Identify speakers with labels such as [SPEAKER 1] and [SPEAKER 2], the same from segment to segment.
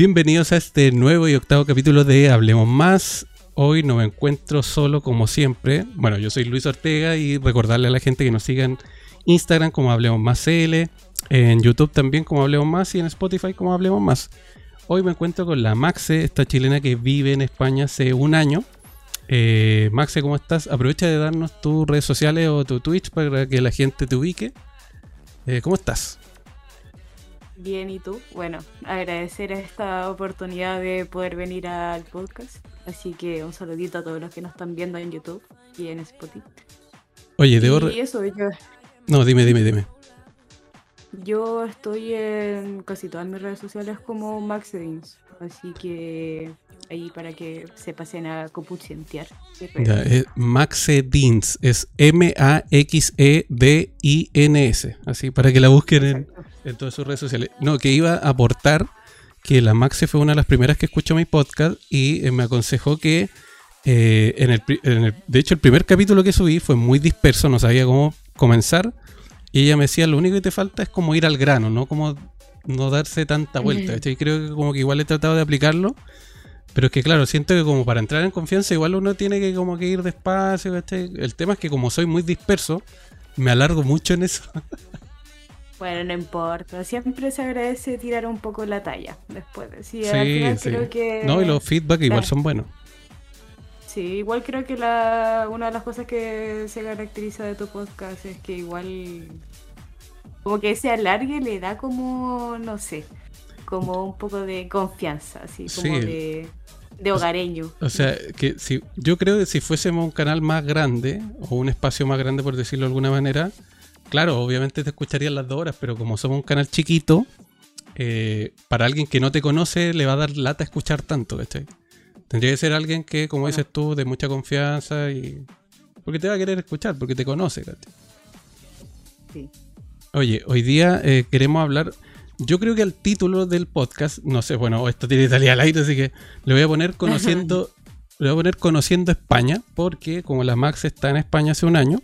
[SPEAKER 1] Bienvenidos a este nuevo y octavo capítulo de Hablemos Más. Hoy no me encuentro solo como siempre. Bueno, yo soy Luis Ortega y recordarle a la gente que nos sigan Instagram como Hablemos Más CL, en YouTube también como Hablemos Más y en Spotify como Hablemos Más. Hoy me encuentro con la Maxe, esta chilena que vive en España hace un año. Eh, Maxe, ¿cómo estás? Aprovecha de darnos tus redes sociales o tu Twitch para que la gente te ubique. Eh, ¿Cómo estás?
[SPEAKER 2] Bien, ¿y tú? Bueno, agradecer esta oportunidad de poder venir al podcast. Así que un saludito a todos los que nos están viendo en YouTube y en Spotify.
[SPEAKER 1] Oye, debo...
[SPEAKER 2] Y eso, yo,
[SPEAKER 1] No, dime, dime, dime.
[SPEAKER 2] yo estoy en casi todas mis redes sociales como Max Edins. Así que ahí para que se pasen a copuchentear.
[SPEAKER 1] Ya, es Maxe Dins, es M-A-X-E-D-I-N-S, así para que la busquen
[SPEAKER 2] Exacto.
[SPEAKER 1] en todas sus redes sociales. No, que iba a aportar que la Maxe fue una de las primeras que escuchó mi podcast y eh, me aconsejó que, eh, en, el, en el- de hecho, el primer capítulo que subí fue muy disperso, no sabía cómo comenzar. Y ella me decía, lo único que te falta es como ir al grano, no como no darse tanta vuelta.
[SPEAKER 2] Ujú.
[SPEAKER 1] ¿cachai? Creo que como que igual he tratado de aplicarlo. Pero es que claro, siento que como para entrar en confianza igual uno tiene que como que ir despacio, ¿cachai? El tema es que como soy muy disperso, me alargo mucho en eso.
[SPEAKER 2] Bueno, no importa. Siempre se agradece tirar un poco la talla después. Sí,
[SPEAKER 1] Sí,
[SPEAKER 2] al final
[SPEAKER 1] sí.
[SPEAKER 2] creo que...
[SPEAKER 1] No, y los feedback igual
[SPEAKER 2] Claro.
[SPEAKER 1] son buenos.
[SPEAKER 2] Sí, igual creo que la, una de las cosas que se caracteriza de tu podcast es que igual como que ese alargue le da como, no sé, como un poco de confianza, así como
[SPEAKER 1] Sí.
[SPEAKER 2] de, de hogareño.
[SPEAKER 1] O sea, que si yo creo que si fuésemos un canal más grande, o un espacio más grande por decirlo de alguna manera, claro, obviamente te escucharían las dos horas, pero como somos un canal chiquito, eh, para alguien que no te conoce le va a dar lata escuchar tanto, ¿cachai? Tendría que ser alguien que, como dices tú, de mucha confianza y... Porque te va a querer escuchar, porque te conoce, ¿cachai?
[SPEAKER 2] Sí.
[SPEAKER 1] Oye, hoy día eh, queremos hablar. Yo creo que el título del podcast, no sé, bueno, esto tiene salir al aire, así que le voy a poner conociendo, le voy a poner conociendo España, porque como la Max está en España hace un año,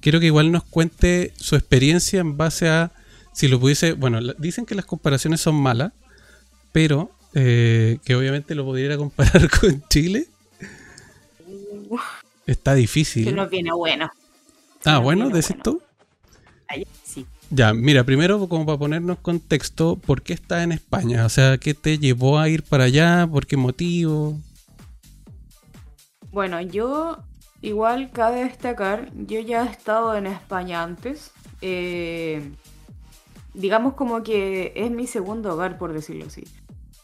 [SPEAKER 1] quiero que igual nos cuente su experiencia en base a si lo pudiese. Bueno, dicen que las comparaciones son malas, pero eh, que obviamente lo pudiera comparar con Chile. Está difícil.
[SPEAKER 2] Que no viene bueno.
[SPEAKER 1] ah,
[SPEAKER 2] no
[SPEAKER 1] bueno, decís
[SPEAKER 2] bueno.
[SPEAKER 1] tú.
[SPEAKER 2] Ahí, sí.
[SPEAKER 1] Ya, mira, primero como para ponernos contexto, ¿por qué estás en España? O sea, ¿qué te llevó a ir para allá? ¿Por qué motivo?
[SPEAKER 2] Bueno, yo igual cabe destacar, yo ya he estado en España antes. eh, digamos como que es mi segundo hogar, por decirlo así.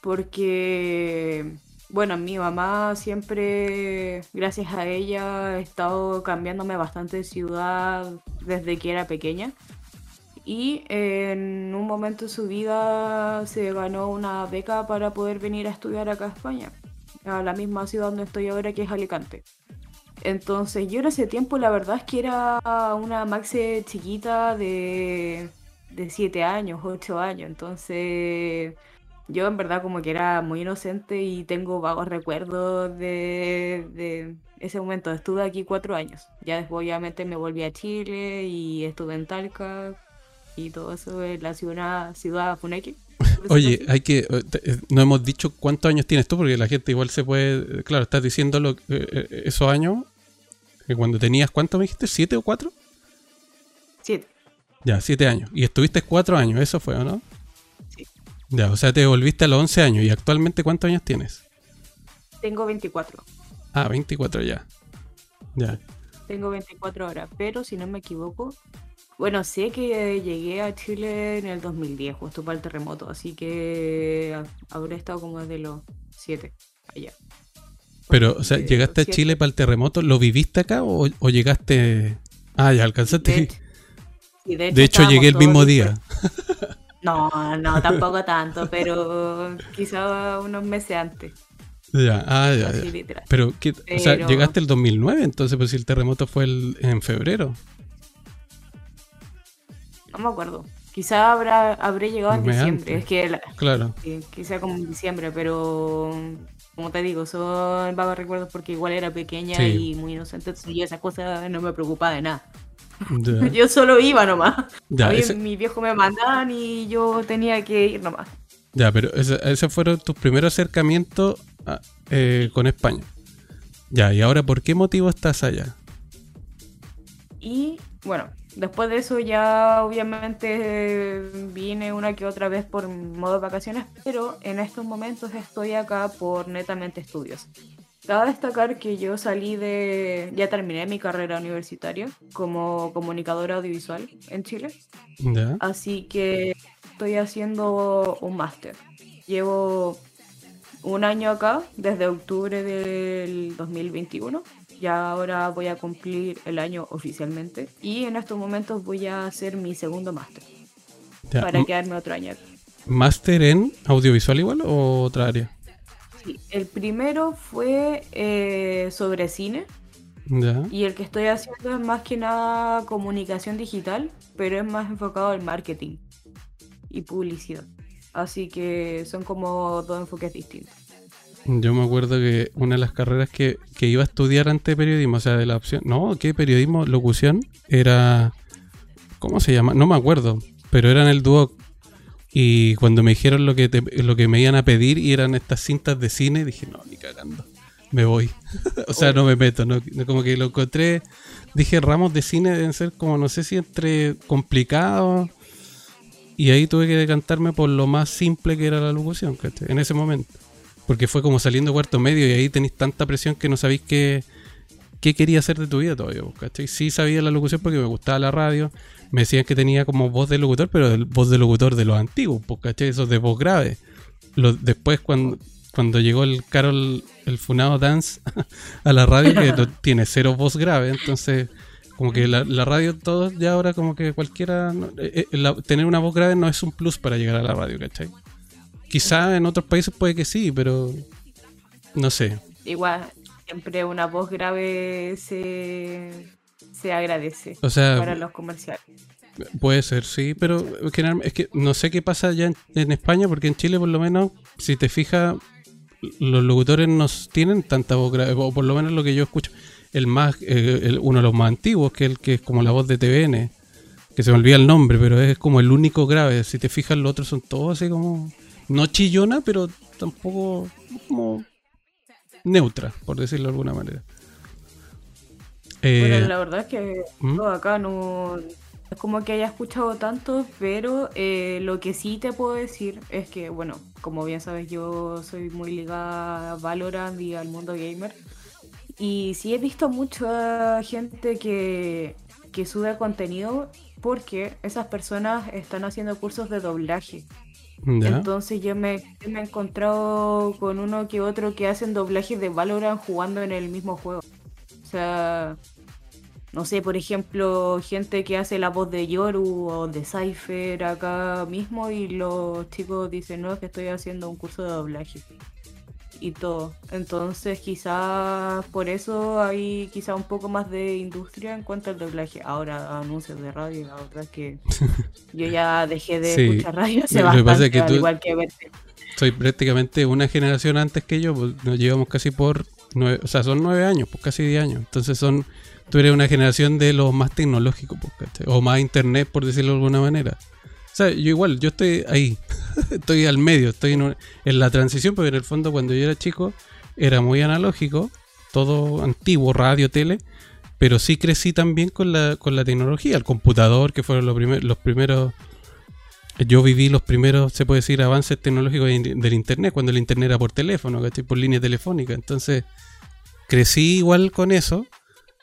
[SPEAKER 2] Porque, bueno, mi mamá siempre, gracias a ella, ha estado cambiándome bastante de ciudad desde que era pequeña. Y en un momento de su vida se ganó una beca para poder venir a estudiar acá a España a la misma ciudad donde estoy ahora, que es Alicante. Entonces, yo en ese tiempo, la verdad es que era una Maxe chiquita de, de 7 años, 8 años. Entonces, yo en verdad como que era muy inocente y tengo vagos recuerdos de, de ese momento. Estuve aquí 4 años. Ya después, obviamente, me volví a Chile y estuve en Talca y todo eso en la ciudad, ciudad decirlo
[SPEAKER 1] Oye, hay que. eh, eh, No hemos dicho cuántos años tienes tú, porque la gente igual se puede. Claro, estás diciendo lo, eh, esos años. Que cuando tenías, ¿cuánto me dijiste? ¿Siete o cuatro?
[SPEAKER 2] Siete.
[SPEAKER 1] Ya, siete años. Y estuviste cuatro años, eso fue, ¿o no?
[SPEAKER 2] Sí.
[SPEAKER 1] Ya, o sea, te volviste a los 11 años. ¿Y actualmente cuántos años tienes?
[SPEAKER 2] Tengo 24.
[SPEAKER 1] Ah, 24 ya. Ya.
[SPEAKER 2] Tengo 24 horas, pero si no me equivoco, bueno, sé que llegué a Chile en el 2010, justo para el terremoto, así que habré estado como desde los 7 allá.
[SPEAKER 1] Pero, o sea, ¿llegaste a Chile para el terremoto? ¿Lo viviste acá o, o llegaste.? Ah, ya alcanzaste.
[SPEAKER 2] De hecho, sí,
[SPEAKER 1] De hecho, llegué el mismo día.
[SPEAKER 2] No, no, tampoco tanto, pero quizá unos meses antes,
[SPEAKER 1] Ya, ah, ya,
[SPEAKER 2] así
[SPEAKER 1] ya.
[SPEAKER 2] literal.
[SPEAKER 1] Pero, ¿qué- o sea,
[SPEAKER 2] Pero-
[SPEAKER 1] llegaste el 2009, entonces, pues si el terremoto fue el- en febrero.
[SPEAKER 2] No me acuerdo. Quizá habrá, habré llegado en diciembre,
[SPEAKER 1] antes.
[SPEAKER 2] es que la-
[SPEAKER 1] Claro.
[SPEAKER 2] Quizá como en diciembre, pero como te digo, son vagos recuerdos porque igual era pequeña
[SPEAKER 1] Sí.
[SPEAKER 2] y muy inocente, entonces yo esas cosas no me preocupaba de nada. Yo solo iba nomás.
[SPEAKER 1] Ese-
[SPEAKER 2] mis viejos me mandaban y yo tenía que ir nomás.
[SPEAKER 1] Ya, pero esos fueron tus primeros acercamientos eh, con España. Ya, y ahora, ¿por qué motivo estás allá?
[SPEAKER 2] Y bueno, después de eso ya obviamente vine una que otra vez por modo vacaciones, pero en estos momentos estoy acá por netamente estudios. Cabe destacar que yo salí de. Ya terminé mi carrera universitaria como comunicadora audiovisual en Chile. Así que estoy haciendo un máster. Llevo un año acá, desde octubre del 2021. Ya ahora voy a cumplir el año oficialmente. Y en estos momentos voy a hacer mi segundo máster. Para quedarme otro año
[SPEAKER 1] ¿Máster en audiovisual igual o otra área?
[SPEAKER 2] el primero fue eh, sobre cine. Y el que estoy haciendo es más que nada comunicación digital, pero es más enfocado al marketing y publicidad. Así que son como dos enfoques distintos.
[SPEAKER 1] Yo me acuerdo que una de las carreras que, que iba a estudiar antes de periodismo, o sea, de la opción, no, ¿qué periodismo? Locución, era, ¿cómo se llama? No me acuerdo, pero era en el dúo y cuando me dijeron lo que, lo que me iban a pedir y eran estas cintas de cine, dije, no, ni cagando, me voy. o sea, no me meto, no, como que lo encontré, dije, ramos de cine deben ser como, no sé si entre complicados. Y ahí tuve que decantarme por lo más simple que era la locución, En ese momento. Porque fue como saliendo cuarto medio y ahí tenéis tanta presión que no sabéis qué, qué quería hacer de tu vida todavía, ¿cachai? Sí sabía la locución porque me gustaba la radio, me decían que tenía como voz de locutor, pero el voz de locutor de los antiguos, ¿cachai? Esos de voz grave. después cuando, cuando llegó el Carol, el Funado Dance a la radio, que tiene cero voz grave, entonces como que la, radio todos ya ahora como que cualquiera, eh, eh, tener una voz grave no es un plus para llegar a la radio, ¿cachai? Quizá en otros países puede que sí, pero no sé.
[SPEAKER 2] Igual, siempre una voz grave se, se agradece para los comerciales.
[SPEAKER 1] Puede ser, sí, pero es que no sé qué pasa ya en, España, porque en Chile por lo menos, si te fijas, los locutores no tienen tanta voz grave, o por lo menos lo que yo escucho, el más, eh, uno de los más antiguos, que el que es como la voz de TVN, que se me olvida el nombre, pero es como el único grave, si te fijas los otros son todos así como, no chillona, pero tampoco como neutra, por decirlo de alguna manera.
[SPEAKER 2] bueno, eh, la verdad es que ¿Mm? acá no es como que haya escuchado tanto, pero eh, lo que sí te puedo decir es que, bueno, como bien sabes, yo soy muy ligada a Valorant y al mundo gamer. Y sí he visto mucha gente que, que sube contenido porque esas personas están haciendo cursos de doblaje. Entonces yo me, he encontrado con uno que otro que hacen doblajes de Valorant jugando en el mismo juego. O sea, no sé, por ejemplo, gente que hace la voz de Yoru o de Cypher acá mismo y los chicos dicen, no, es que estoy haciendo un curso de doblaje y todo. Entonces quizás por eso hay quizá un poco más de industria en cuanto al doblaje. Ahora anuncios de radio, la otra es que yo ya dejé de escuchar radio hace bastante, que igual que
[SPEAKER 1] Soy prácticamente una generación antes que yo, pues nos llevamos casi por nueve, o sea, son nueve años, pues casi diez años. Entonces son, tú eres una generación de los más tecnológicos, pues, o más internet, por decirlo de alguna manera. O sea, yo igual, yo estoy ahí, estoy al medio, estoy en, la transición, porque en el fondo cuando yo era chico era muy analógico, todo antiguo, radio, tele, pero sí crecí también con la, con la tecnología, el computador, que fueron los, los primeros, yo viví los primeros, se puede decir, avances tecnológicos del Internet, cuando el Internet era por teléfono, ¿cachai? Por línea telefónica, entonces crecí igual con eso,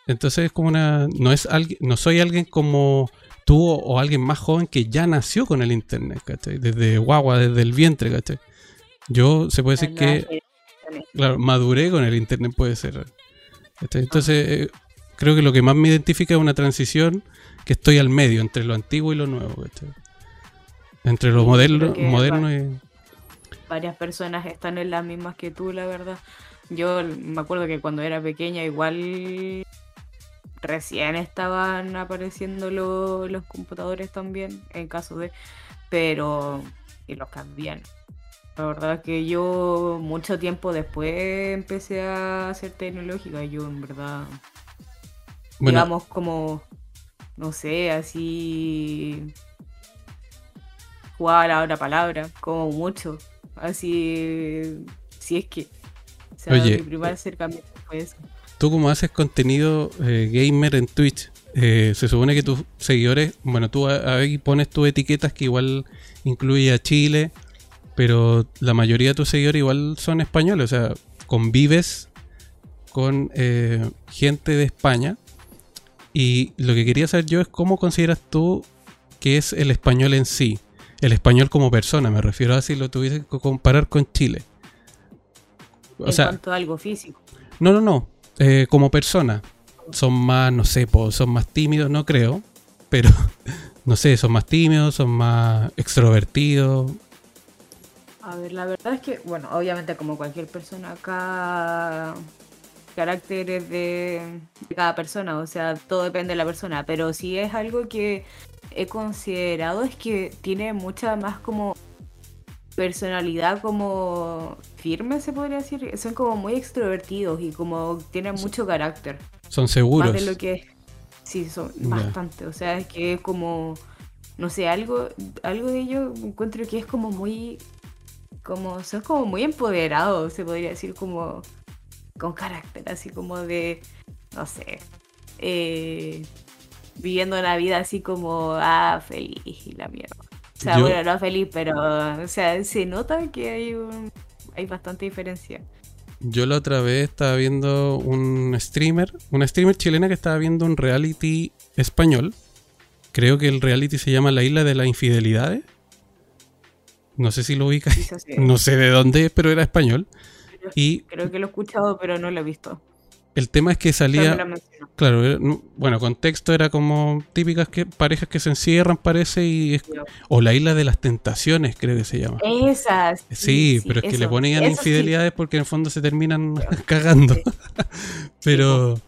[SPEAKER 1] entonces es como una, no es alguien, no soy alguien como tú o alguien más joven que ya nació con el internet, ¿cachai? Desde guagua, desde el vientre, ¿cachai? Yo se puede decir que, claro, maduré con el internet, puede ser. Entonces, eh, creo que lo que más me identifica es una transición que estoy al medio, entre lo antiguo y lo nuevo, ¿cachai? Entre lo moderno, moderno y...
[SPEAKER 2] Varias personas están en las mismas que tú, la verdad. Yo me acuerdo que cuando era pequeña igual recién estaban apareciendo los computadores también, en caso de, pero, y los cambian. La verdad que yo mucho tiempo después empecé a hacer tecnológica, yo en verdad, digamos como, no sé, así, jugaba la otra palabra, como mucho. Así, si es que. O sea,
[SPEAKER 1] Oye,
[SPEAKER 2] mi primer acercamiento fue eso.
[SPEAKER 1] Tú como haces contenido eh, gamer en Twitch, eh, se supone que tus seguidores, bueno, tú a- ahí pones tus etiquetas que igual incluye a Chile, pero la mayoría de tus seguidores igual son españoles, o sea, convives con eh, gente de España. Y lo que quería saber yo es cómo consideras tú que es el español en sí, el español como persona, me refiero a si lo tuviese que comparar con Chile. O
[SPEAKER 2] en
[SPEAKER 1] sea,
[SPEAKER 2] cuanto a algo físico.
[SPEAKER 1] no, no, no. Eh, como persona. Son más, no sé, son más tímidos, no creo. Pero, no sé, son más tímidos, son más extrovertidos.
[SPEAKER 2] A ver, la verdad es que, bueno, obviamente como cualquier persona, cada caracteres de, de cada persona, o sea, todo depende de la persona, pero sí es algo que he considerado es que tiene mucha más como personalidad como firme, se podría decir, son como muy extrovertidos y como tienen mucho carácter,
[SPEAKER 1] Son seguros.
[SPEAKER 2] más de lo que sí, son bastante, o sea, es que es como, no sé, algo, algo de ello encuentro que es como muy como son como muy empoderados, se podría decir como con carácter, así como de, no sé, eh, viviendo una vida así como, ah, feliz y la mierda. O sea,
[SPEAKER 1] Yo-
[SPEAKER 2] bueno, no feliz, pero, o sea, se nota que hay un, hay bastante diferencia.
[SPEAKER 1] Yo la otra vez estaba viendo un streamer, una streamer chilena que estaba viendo un reality español. Creo que el reality se llama La Isla de las Infidelidades. No sé si lo
[SPEAKER 2] sí.
[SPEAKER 1] No sé de dónde es, pero era español. Y
[SPEAKER 2] Creo que lo he escuchado, pero no lo he visto.
[SPEAKER 1] El tema es que salía... Claro, era- bueno, contexto era como típicas que parejas que se encierran, parece, y es- o la isla de las tentaciones, creo que se llama.
[SPEAKER 2] Esas.
[SPEAKER 1] Sí, pero es que le ponían
[SPEAKER 2] sí.
[SPEAKER 1] infidelidades porque en el fondo se terminan cagando. pero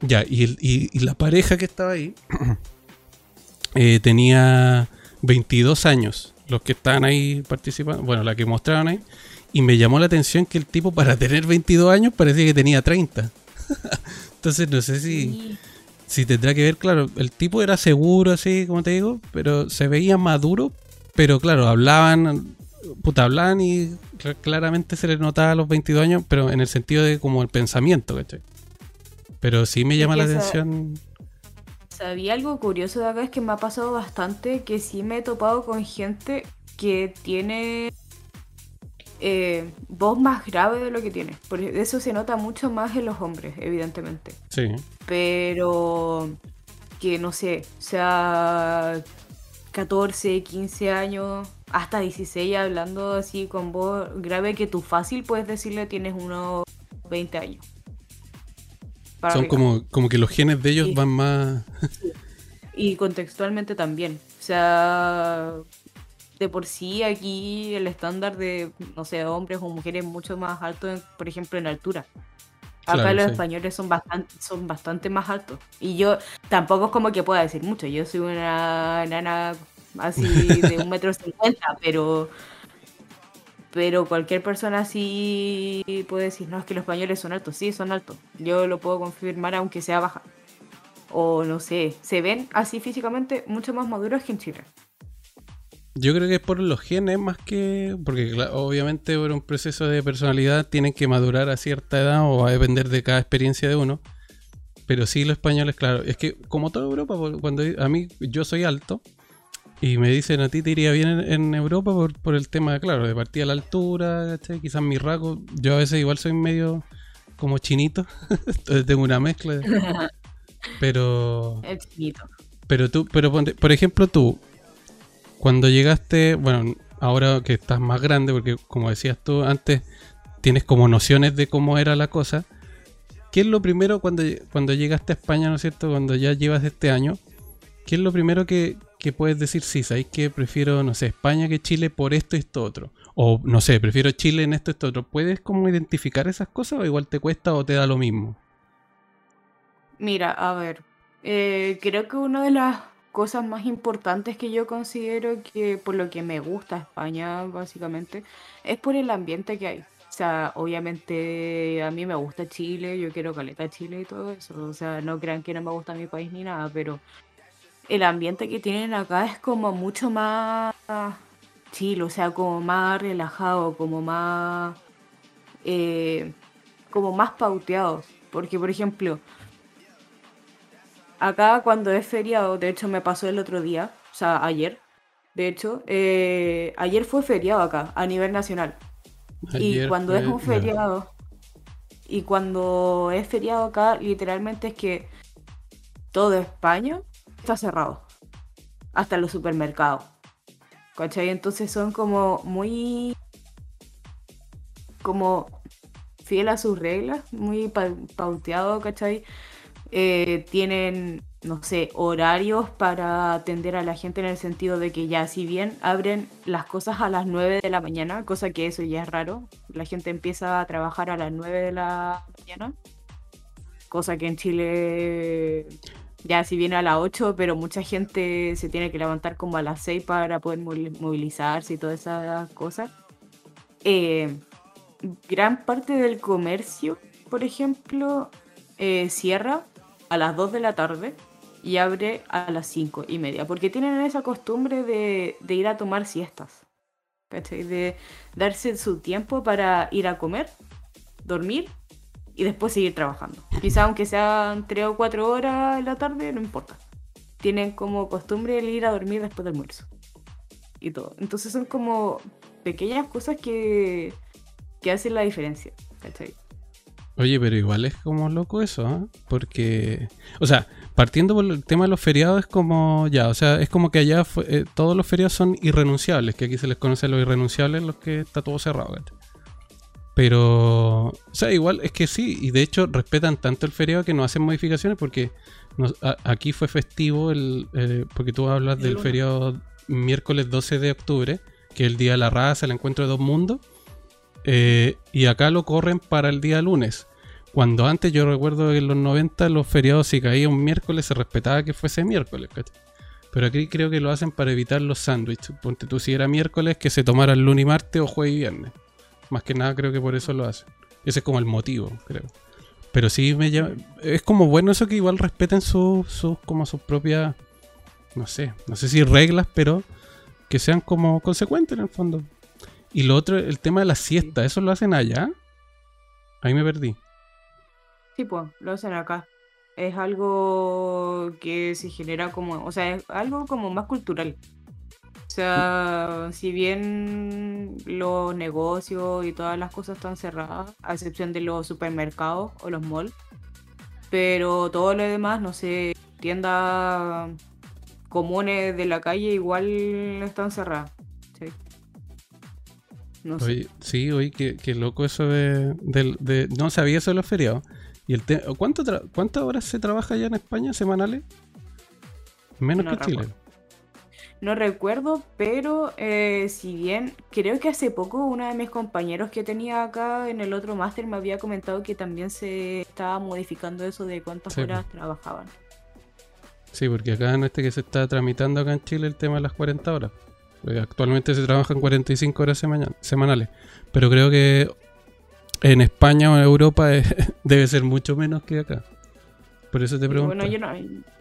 [SPEAKER 1] ya, y, el- y- y la pareja que estaba ahí eh, tenía 22 años, los que estaban ahí participando, bueno, la que mostraban ahí, y me llamó la atención que el tipo para tener 22 años parecía que tenía 30. Entonces no sé si...
[SPEAKER 2] Sí.
[SPEAKER 1] Sí, tendrá que ver, claro, el tipo era seguro, así como te digo, pero se veía maduro, pero claro, hablaban, puta, hablaban y cl- claramente se les notaba a los 22 años, pero en el sentido de como el pensamiento, ¿cachai? Pero sí me llama la atención.
[SPEAKER 2] Sabía algo curioso de acá, es que me ha pasado bastante que sí me he topado con gente que tiene eh, voz más grave de lo que tiene. Por e, eso se nota mucho más en los hombres, evidentemente.
[SPEAKER 1] Sí,
[SPEAKER 2] Pero que no sé, sea 14, 15 años, hasta 16 hablando así con voz grave que tú fácil puedes decirle tienes unos 20 años. Para
[SPEAKER 1] son
[SPEAKER 2] arriba.
[SPEAKER 1] como, como que los genes de ellos
[SPEAKER 2] Sí.
[SPEAKER 1] van más...
[SPEAKER 2] Y contextualmente también. O sea, de por sí aquí el estándar de, no sé, hombres o mujeres es mucho más alto, en- por ejemplo, en altura. Acá
[SPEAKER 1] Claro,
[SPEAKER 2] los
[SPEAKER 1] sí.
[SPEAKER 2] españoles son bastante, son bastante más altos. Y yo tampoco es como que pueda decir mucho. Yo soy una nana así de un metro cincuenta, pero pero cualquier persona así puede decir, no, es que los españoles son altos. Sí, son altos. Yo lo puedo confirmar aunque sea baja. O no sé, se ven así físicamente mucho más maduros que en Chile.
[SPEAKER 1] Yo creo que es por los genes más que... Porque obviamente por un proceso de personalidad tienen que madurar a cierta edad o va a depender de cada experiencia de uno. Pero sí los españoles, claro. Es que como toda Europa, cuando a mí yo soy alto y me dicen a ti te iría bien en, en Europa por, por el tema, claro, de partida a la altura, quizás mi rasgo. Yo a veces igual soy medio como chinito. Entonces tengo una mezcla. de- Pero...
[SPEAKER 2] El chinito.
[SPEAKER 1] Pero tú, pero por ejemplo tú, cuando llegaste, bueno, ahora que estás más grande, porque como decías tú antes, tienes como nociones de cómo era la cosa. ¿Qué es lo primero cuando, cuando llegaste a España, ¿no es cierto? Cuando ya llevas este año, ¿qué es lo primero que, que puedes decir? Sí, sabéis que prefiero, no sé, España que Chile por esto y esto otro. O no sé, prefiero Chile en esto y esto otro. ¿Puedes como identificar esas cosas o igual te cuesta o te da lo mismo?
[SPEAKER 2] Mira, a ver, eh, creo que una de las cosas más importantes que yo considero que por lo que me gusta España, básicamente, es por el ambiente que hay. O sea, obviamente a mí me gusta Chile, yo quiero caleta Chile y todo eso. O sea, no crean que no me gusta mi país ni nada, pero el ambiente que tienen acá es como mucho más chill, o sea, como más relajado, como más... eh, como más. Porque, por ejemplo, acá cuando es feriado, de hecho me pasó el otro día, o sea, ayer, de hecho, eh, ayer fue feriado acá, a nivel nacional. y
[SPEAKER 1] Ayer
[SPEAKER 2] cuando es un feriado, y cuando es feriado acá, literalmente es que todo España está cerrado. Hasta los supermercados. ¿Cachai? Entonces son como muy. como fiel a sus reglas, muy pa- pauteado, ¿cachai? Eh, tienen, no sé, horarios para atender a la gente en el sentido de que ya, si bien abren las cosas a las 9 de la mañana, cosa que eso ya es raro, la gente empieza a trabajar a las 9 de la mañana, cosa que en Chile ya si viene a las 8, pero mucha gente se tiene que levantar como a las 6 para poder movilizarse y todas esas cosas. Eh, gran parte del comercio, por ejemplo, eh, cierra a las 2 de la tarde y abre a las 5 y media, porque tienen esa costumbre de, de ir a tomar siestas, ¿cachai? De darse su tiempo para ir a comer, dormir y después seguir trabajando. Quizá aunque sean 3 o 4 horas en la tarde, no importa. Tienen como costumbre el ir a dormir después del almuerzo. Y todo. Entonces son como pequeñas cosas que, que hacen la diferencia. ¿cachai?
[SPEAKER 1] Oye, pero igual es como loco eso, ¿ah? Porque, o sea, partiendo por el tema de los feriados es como, ya, o sea, es como que allá fue- eh, todos los feriados son irrenunciables, que aquí se les conoce a los irrenunciables, los que está todo cerrado, ¿cachai? Pero, o sea, igual es que sí, y de hecho respetan tanto el feriado que no hacen modificaciones porque nos- a- aquí fue festivo, el, eh, porque tú hablas
[SPEAKER 2] El
[SPEAKER 1] del feriado miércoles 12 de octubre, que es el Día de la Raza, el Encuentro de Dos Mundos, eh, y acá lo corren para el día lunes. Cuando antes yo recuerdo que en los 90 los feriados si caía un miércoles se respetaba que fuese miércoles. Pero aquí creo que lo hacen para evitar los sándwiches. Ponte tú si era miércoles que se tomaran lunes y martes o jueves y viernes. Más que nada creo que por eso lo hacen. Ese es como el motivo, creo. Pero sí me llama... Es como bueno eso que igual respeten sus sus como sus propias... No sé, no sé si reglas, pero que sean como consecuentes en el fondo. Y lo otro, el tema de la siesta, ¿eso lo hacen allá? Ahí me perdí.
[SPEAKER 2] Sí, pues, lo hacen acá. Es algo que se genera como, o sea, es algo como más cultural. O sea, si bien los negocios y todas las cosas están cerradas, a excepción de los supermercados o los malls, pero todo lo demás, no sé, tiendas comunes de la calle igual están cerradas. Sí. No sé.
[SPEAKER 1] Sí, oye, qué, qué loco eso de, del- de- No sabía eso de los feriados. ¿Y el te- ¿cuánto tra- ¿Cuántas horas se trabaja allá en España semanales? Menos
[SPEAKER 2] No
[SPEAKER 1] que Chile.
[SPEAKER 2] recuerdo. No recuerdo, pero eh, si bien creo que hace poco uno de mis compañeros que tenía acá en el otro máster me había comentado que también se estaba modificando eso de cuántas
[SPEAKER 1] Sí,
[SPEAKER 2] horas trabajaban.
[SPEAKER 1] Sí, porque acá en este que se está tramitando acá en Chile el tema de las 40 horas. Porque actualmente se trabajan 45 horas semana- semanales. Pero creo que en España o en Europa eh, debe ser mucho menos que acá. Por eso te pregunto.
[SPEAKER 2] bueno, yo no,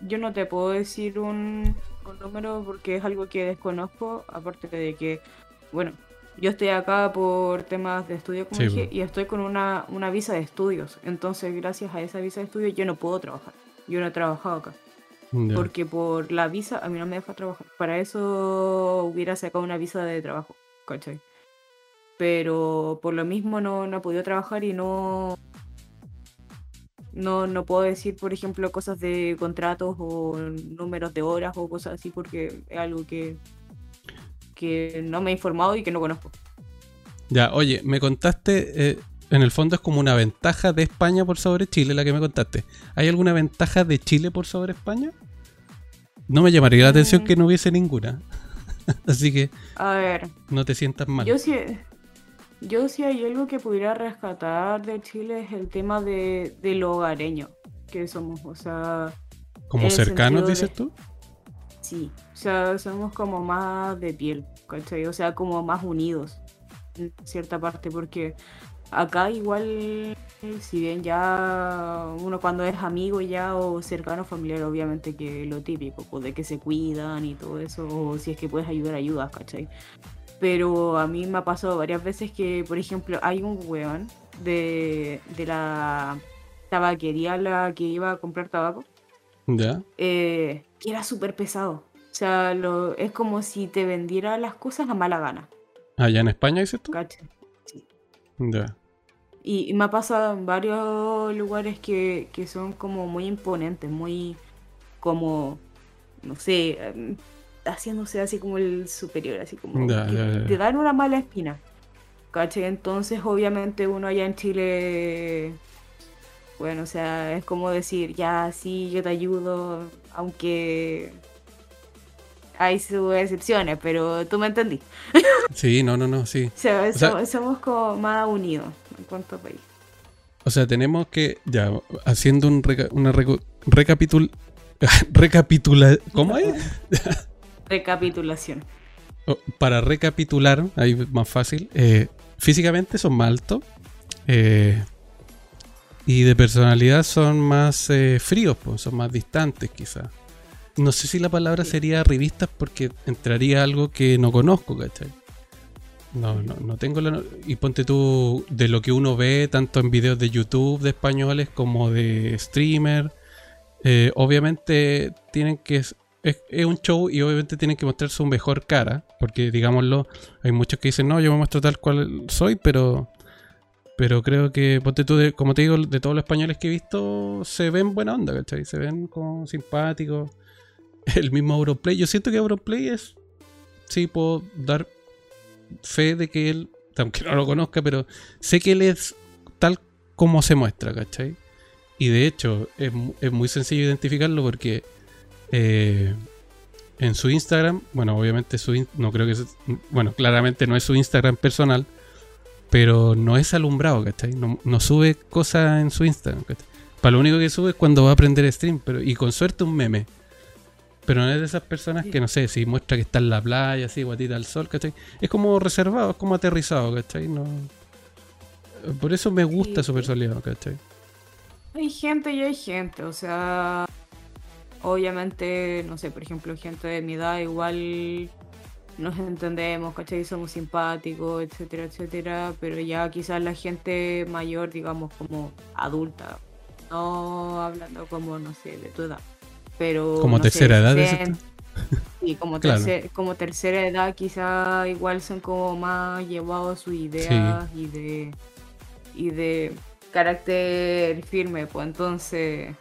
[SPEAKER 2] yo no te puedo decir un, un número porque es algo que desconozco, aparte de que, bueno, yo estoy acá por temas de estudio, como
[SPEAKER 1] Sí,
[SPEAKER 2] dije,
[SPEAKER 1] po.
[SPEAKER 2] y estoy con una, una visa de estudios. Entonces, gracias a esa visa de estudios, yo no puedo trabajar. Yo no he trabajado acá. Porque por la visa a mí no me deja trabajar. Para eso hubiera sacado una visa de trabajo, ¿cachai? Pero por lo mismo no, no he podido trabajar y no, no, no puedo decir, por ejemplo, cosas de contratos o números de horas o cosas así porque es algo que, que no me he informado y que no conozco.
[SPEAKER 1] Ya, oye, me contaste, eh, en el fondo es como una ventaja de España por sobre Chile, la que me contaste. ¿Hay alguna ventaja de Chile por sobre España? No me llamaría la atención
[SPEAKER 2] Mm.
[SPEAKER 1] que no hubiese ninguna. Así que
[SPEAKER 2] A ver,
[SPEAKER 1] no te sientas mal.
[SPEAKER 2] Yo sí, yo sí hay algo que pudiera rescatar de Chile es el tema de, de lo hogareño que somos, o sea,
[SPEAKER 1] como cercanos,
[SPEAKER 2] de-
[SPEAKER 1] dices tú.
[SPEAKER 2] sí, o sea, somos como más de piel, ¿cachai? O sea, como más unidos en cierta parte, porque acá igual Si bien ya uno cuando es amigo ya o cercano familiar, obviamente que lo típico, pues de que se cuidan y todo eso, o si es que puedes ayudar, ayudas, ¿cachai? Pero a mí me ha pasado varias veces que, por ejemplo, hay un weón de, de la tabaquería la que iba a comprar tabaco.
[SPEAKER 1] ¿Ya?
[SPEAKER 2] Eh, que era súper pesado. O sea, lo, es como si te vendiera las cosas a mala gana.
[SPEAKER 1] ¿Allá en España dices tú?
[SPEAKER 2] ¿cachai? Sí.
[SPEAKER 1] Ya.
[SPEAKER 2] Y, y me ha pasado en varios lugares que, que son como muy imponentes, muy como, no sé, em, haciéndose así como el superior, así como que te dan una mala espina. ¿Cachai? Entonces, obviamente, uno allá en Chile, bueno, o sea, es como decir, ya, sí, yo te ayudo, aunque hay sus excepciones, pero tú me entendí.
[SPEAKER 1] Sí, no, no, no, sí.
[SPEAKER 2] O sea,
[SPEAKER 1] sea-
[SPEAKER 2] somos, somos como más unidos en cuanto a país.
[SPEAKER 1] O sea, tenemos que, ya, haciendo un reca- una recapitul... recapitula... ¿Cómo es?
[SPEAKER 2] Recapitulación.
[SPEAKER 1] Para recapitular, ahí es más fácil, eh, físicamente son más altos eh, y de personalidad son más eh, fríos, pues, son más distantes quizás. No sé si la palabra
[SPEAKER 2] Sí.
[SPEAKER 1] sería revistas porque entraría algo que no conozco, ¿cachai? No, no, no tengo la... Y ponte tú de lo que uno ve tanto en videos de YouTube de españoles como de streamer. eh, obviamente tienen que... Es, es un show y obviamente tienen que mostrar su mejor cara. Porque digámoslo, hay muchos que dicen, no, yo me muestro tal cual soy, pero... Pero creo que, ponte tú, de- como te digo, de todos los españoles que he visto, se ven buena onda, ¿cachai? Se ven como simpáticos. El mismo Auronplay, yo siento que Auronplay es... Sí, puedo dar fe de que él, aunque no lo conozca, pero sé que él es tal como se muestra, ¿cachai? Y de hecho, es, es muy sencillo identificarlo porque eh, en su Instagram, bueno, obviamente su no creo que es- bueno, claramente no es su Instagram personal, pero no es alumbrado, ¿cachai? No, no sube cosas en su Instagram, ¿cachai? Para lo único que sube es cuando va a aprender stream, pero y con suerte un meme. Pero no es de esas personas que, no sé, si muestra que está en la playa, así, guatita al sol, ¿cachai? Es como reservado, es como aterrizado, ¿cachai? No... Por eso me gusta
[SPEAKER 2] Sí,
[SPEAKER 1] su personalidad, ¿cachai?
[SPEAKER 2] Hay gente y hay gente, o sea, obviamente, no sé, por ejemplo, gente de mi edad igual nos entendemos, ¿cachai? Somos simpáticos, etcétera, etcétera, pero ya quizás la gente mayor, digamos, como adulta, no hablando como, no sé, de tu edad, pero...
[SPEAKER 1] Como
[SPEAKER 2] no sé,
[SPEAKER 1] tercera edad,
[SPEAKER 2] 60, Sí, como,
[SPEAKER 1] Claro.
[SPEAKER 2] tercer- como tercera edad quizá igual son como más llevados a sus ideas y de y de carácter firme, pues entonces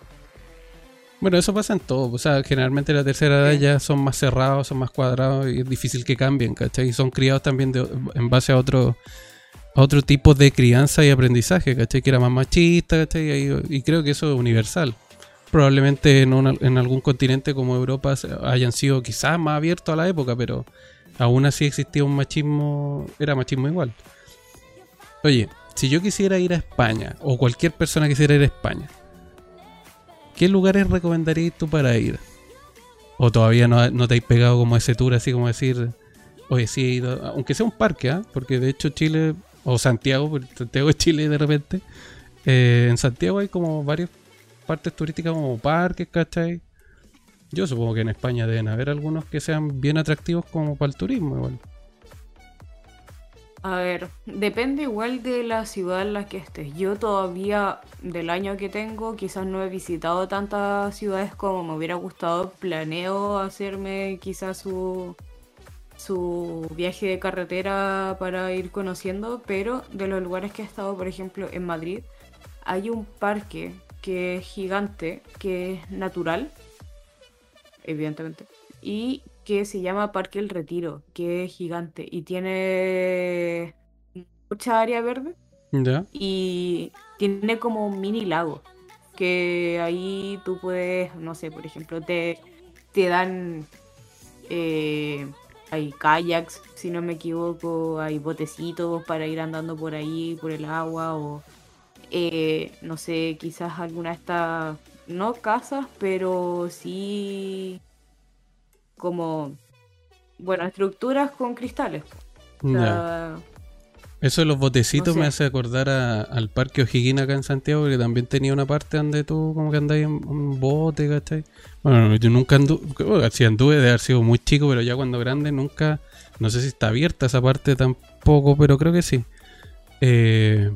[SPEAKER 1] Bueno, eso pasa en todo. O sea, generalmente la tercera edad
[SPEAKER 2] Sí.
[SPEAKER 1] ya son más cerrados, son más cuadrados y es difícil que cambien, ¿cachai? Y son criados también de- en base a otro, a otro tipo de crianza y aprendizaje, ¿cachai? Que era más machista, ¿cachai? Y, y creo que eso es universal. Probablemente en, una- en algún continente como Europa hayan sido quizás más abiertos a la época, pero aún así existía un machismo, era machismo igual. Oye, si yo quisiera ir a España, o cualquier persona quisiera ir a España, ¿qué lugares recomendarías tú para ir? O todavía no, te has pegado como ese tour, así como decir, oye, sí he ido, aunque sea un parque, ¿ah? porque de hecho Chile, o Santiago, porque Santiago es Chile de repente, eh, en Santiago hay como varias partes turísticas como parques, ¿cachai? Yo supongo que en España deben haber algunos que sean bien atractivos como para el turismo, igual.
[SPEAKER 2] A ver, depende igual de la ciudad en la que estés. Yo todavía, del año que tengo, quizás no he visitado tantas ciudades como me hubiera gustado. Planeo hacerme quizás su, su viaje de carretera para ir conociendo, pero de los lugares que he estado, por ejemplo, en Madrid, hay un parque que es gigante, que es natural, evidentemente, y que se llama Parque El Retiro, que es gigante y tiene mucha área verde
[SPEAKER 1] ¿Ya?
[SPEAKER 2] y tiene como un mini lago que ahí tú puedes, no sé, por ejemplo, te, te dan, eh, hay kayaks, si no me equivoco, hay botecitos para ir andando por ahí, por el agua, o eh, no sé, quizás alguna de estas, no casas, pero sí como, bueno, estructuras con cristales. O sea,
[SPEAKER 1] Eso de los botecitos
[SPEAKER 2] No sé.
[SPEAKER 1] me hace acordar a- al Parque O'Higgins acá en Santiago, que también tenía una parte donde tú como que andáis en un bote, ¿cachai? Bueno, yo nunca anduve, si anduve de haber sido muy chico, pero ya cuando grande nunca, no sé si está abierta esa parte tampoco, pero creo que sí. Eh,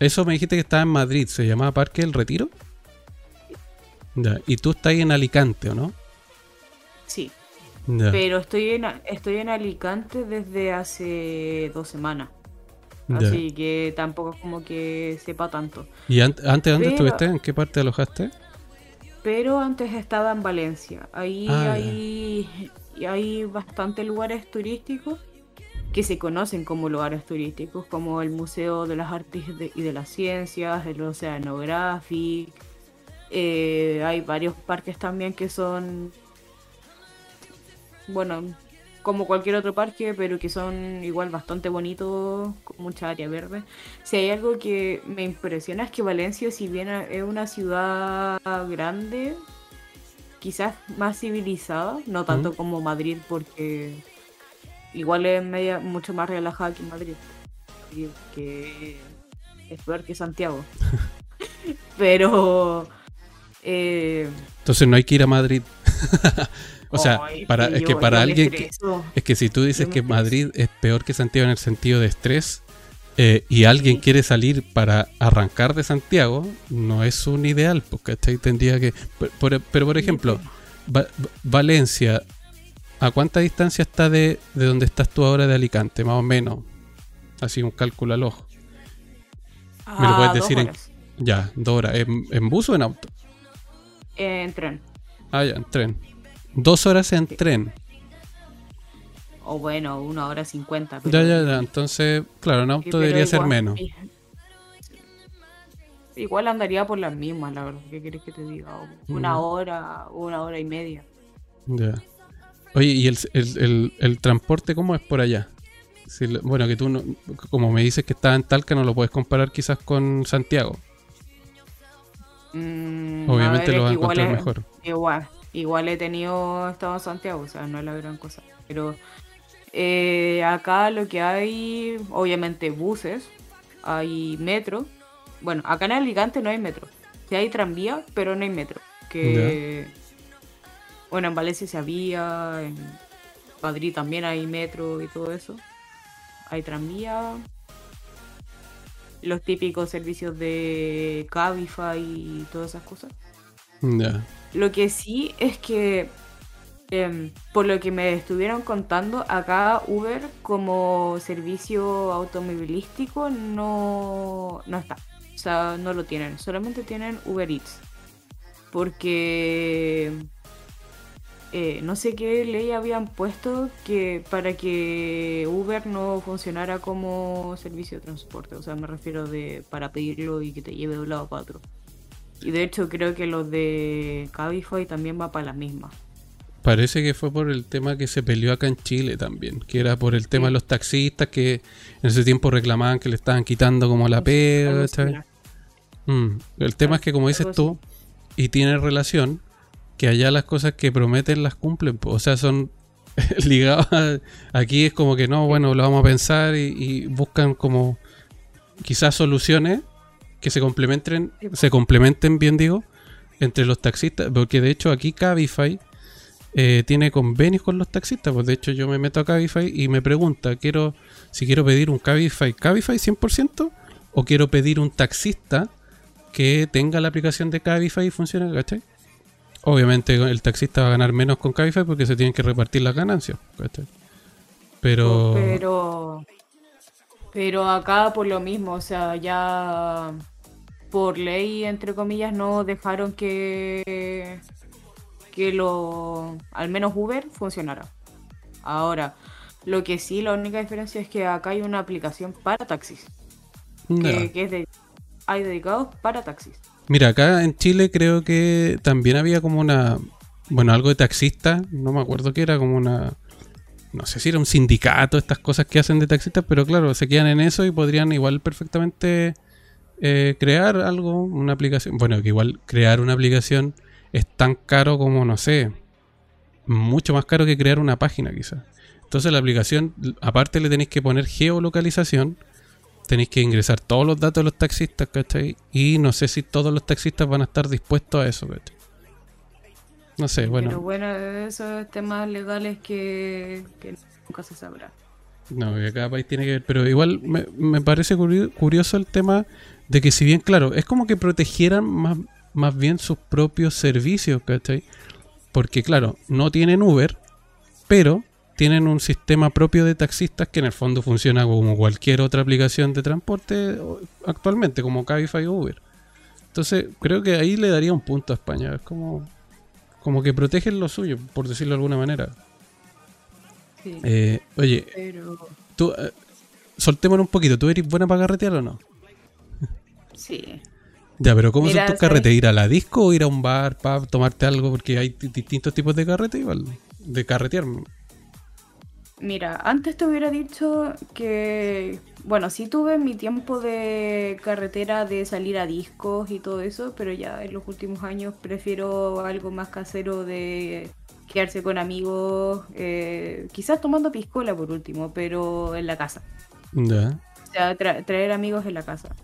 [SPEAKER 1] eso me dijiste que estaba en Madrid, se llamaba Parque del Retiro. Ya, y tú estás ahí en Alicante, ¿o no?
[SPEAKER 2] Sí,
[SPEAKER 1] Ya,
[SPEAKER 2] pero estoy en, estoy en Alicante desde hace dos semanas.
[SPEAKER 1] ya.
[SPEAKER 2] Así que tampoco es como que sepa tanto.
[SPEAKER 1] ¿Y an- antes dónde
[SPEAKER 2] Pero-
[SPEAKER 1] estuviste? ¿En qué parte alojaste?
[SPEAKER 2] Pero antes estaba en Valencia. Ahí
[SPEAKER 1] Ah,
[SPEAKER 2] hay, hay bastantes lugares turísticos que se conocen como lugares turísticos, como el Museo de las Artes y de las Ciencias, el Oceanographic. Eh, hay varios parques también que son, bueno, como cualquier otro parque, pero que son igual bastante bonitos, con mucha área verde. Si hay algo que me impresiona es que Valencia, si bien es una ciudad grande, quizás más civilizada, no tanto
[SPEAKER 1] Mm.
[SPEAKER 2] como Madrid, porque igual es media, mucho más relajada que Madrid, Madrid, que es peor que Santiago. Pero eh,
[SPEAKER 1] Entonces no hay que ir a Madrid. o sea, para, es
[SPEAKER 2] yo-
[SPEAKER 1] que para alguien que, es que si tú dices que. Madrid es peor que Santiago en el sentido de estrés eh, y alguien
[SPEAKER 2] Sí.
[SPEAKER 1] quiere salir para arrancar de Santiago, no es un ideal, porque tendría que... Pero, por- pero, por ejemplo, Va- Va- Valencia, ¿a cuánta distancia está de, de donde estás tú ahora de Alicante? Más o menos. Así un cálculo al ojo. me lo
[SPEAKER 2] Ah,
[SPEAKER 1] puedes decir en-. Ya, dos horas. ¿En, en bus o en auto?
[SPEAKER 2] En tren.
[SPEAKER 1] Ah, ya, en tren. Dos horas en
[SPEAKER 2] Sí.
[SPEAKER 1] tren.
[SPEAKER 2] O bueno, una hora cincuenta.
[SPEAKER 1] Ya, ya, ya. Entonces, claro, en auto debería ser menos.
[SPEAKER 2] Igual andaría por las mismas, la verdad. ¿Qué quieres que te diga? Una
[SPEAKER 1] Mm.
[SPEAKER 2] hora, una hora y media.
[SPEAKER 1] Ya. Oye, ¿y el, el- el- el transporte cómo es por allá? Si bueno, que tú, no, como me dices que estaba en Talca, no lo puedes comparar quizás con Santiago.
[SPEAKER 2] Mm,
[SPEAKER 1] Obviamente
[SPEAKER 2] ver,
[SPEAKER 1] lo vas a encontrar
[SPEAKER 2] he-
[SPEAKER 1] mejor.
[SPEAKER 2] Igual, igual he tenido estado en Santiago, o sea, no es la gran cosa. Pero eh, acá lo que hay, obviamente, buses, hay metro. Bueno, acá en Alicante no hay metro. Sí hay tranvía, pero no hay metro. Que bueno, en Valencia se había, en Madrid también hay metro y todo eso. Hay tranvía. Los típicos servicios de Cabify y todas esas cosas.
[SPEAKER 1] Ya.
[SPEAKER 2] Lo que sí es que, em, por lo que me estuvieron contando, acá Uber como servicio automovilístico no, no está. O sea, no lo tienen. Solamente tienen Uber Eats. Porque eh, no sé qué ley habían puesto que para que Uber no funcionara como servicio de transporte. O sea, me refiero de para pedirlo y que te lleve de un lado para otro. Y de hecho creo que los de Cabify también va para la misma.
[SPEAKER 1] Parece que fue por el tema que se peleó acá en Chile también, que era por el tema de los taxistas que en ese tiempo reclamaban que le estaban quitando como la pega. ¿cachai?
[SPEAKER 2] similar.
[SPEAKER 1] Mm, El tema es que como dices tú, y tiene relación, que allá las cosas que prometen las cumplen, o sea, son ligadas. a- Aquí es como que no, bueno, lo vamos a pensar y, y buscan como quizás soluciones que se complementen, se complementen, bien digo, entre los taxistas, porque de hecho aquí Cabify eh, tiene convenios con los taxistas, pues de hecho yo me meto a Cabify y me pregunta, quiero si quiero pedir un Cabify, Cabify 100% o quiero pedir un taxista que tenga la aplicación de Cabify y funcione, ¿cachai? Obviamente el taxista va a ganar menos con Cabify porque se tienen que repartir las ganancias. Pero,
[SPEAKER 2] Pero, pero acá por lo mismo, o sea, ya por ley, entre comillas, no dejaron que, que lo, al menos Uber funcionara. Ahora, lo que sí, la única diferencia es que acá hay una aplicación para taxis, que, que es de, hay dedicados para taxis.
[SPEAKER 1] Mira, acá en Chile creo que también había como una. Bueno, algo de taxista, no me acuerdo qué era, como una. No sé si era un sindicato, estas cosas que hacen de taxistas, pero claro, se quedan en eso y podrían igual perfectamente eh, crear algo, una aplicación. Bueno, que igual crear una aplicación es tan caro como, no sé, mucho más caro que crear una página quizás. Entonces la aplicación, aparte le tenéis que poner geolocalización, tenéis que ingresar todos los datos de los taxistas, ¿cachai? Y no sé si todos los taxistas van a estar dispuestos a eso, ¿cachai? No sé, bueno.
[SPEAKER 2] Pero bueno, esos temas legales que, que nunca se sabrá.
[SPEAKER 1] No, que cada país tiene que ver, pero igual me, me parece curio- curioso el tema de que si bien, claro, es como que protegieran más, más bien sus propios servicios, ¿cachai? Porque claro, no tienen Uber, pero tienen un sistema propio de taxistas que en el fondo funciona como cualquier otra aplicación de transporte actualmente, como Cabify o Uber. Entonces, creo que ahí le daría un punto a España. Es como, como que protegen lo suyo, por decirlo de alguna manera.
[SPEAKER 2] Sí,
[SPEAKER 1] Eh, oye,
[SPEAKER 2] pero
[SPEAKER 1] tú, eh, soltémonos un poquito. ¿Tú eres buena para carretear o no?
[SPEAKER 2] sí.
[SPEAKER 1] Ya, pero ¿cómo
[SPEAKER 2] Mira,
[SPEAKER 1] son tus carretes? ¿Ir a la disco o ir a un bar para tomarte algo? Porque hay di- distintos tipos de carrete igual. De carretear.
[SPEAKER 2] Mira, antes te hubiera dicho que, bueno, sí tuve mi tiempo de carretera de salir a discos y todo eso, pero ya en los últimos años prefiero algo más casero de quedarse con amigos, eh, quizás tomando piscola por último, pero en la casa.
[SPEAKER 1] Ya.
[SPEAKER 2] O sea, tra- traer amigos en la casa.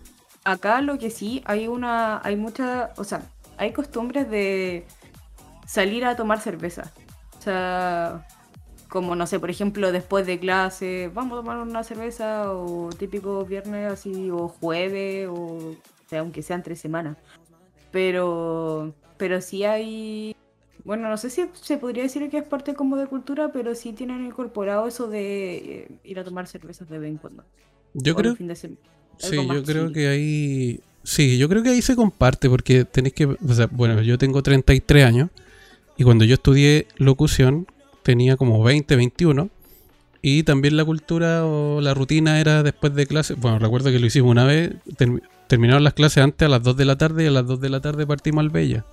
[SPEAKER 2] Acá lo que sí, hay una, hay mucha, o sea, hay costumbres de salir a tomar cerveza. O sea, como no sé, por ejemplo, después de clase, vamos a tomar una cerveza, o típico viernes así, o jueves, o, o sea, aunque sea entre semanas. Pero, pero sí hay, bueno, no sé si se podría decir que es parte como de cultura, pero sí tienen incorporado eso de eh, ir a tomar cervezas de vez en cuando.
[SPEAKER 1] Yo
[SPEAKER 2] o
[SPEAKER 1] creo, sí, yo creo
[SPEAKER 2] chill.
[SPEAKER 1] que ahí, sí, yo creo que ahí se comparte porque tenéis que, o sea, bueno, yo tengo 33 años y cuando yo estudié locución tenía como 20, 21 y también la cultura o la rutina era después de clase, bueno, recuerdo que lo hicimos una vez, termi- terminaron las clases antes a las 2 de la tarde y a las 2 de la tarde partimos al Bella.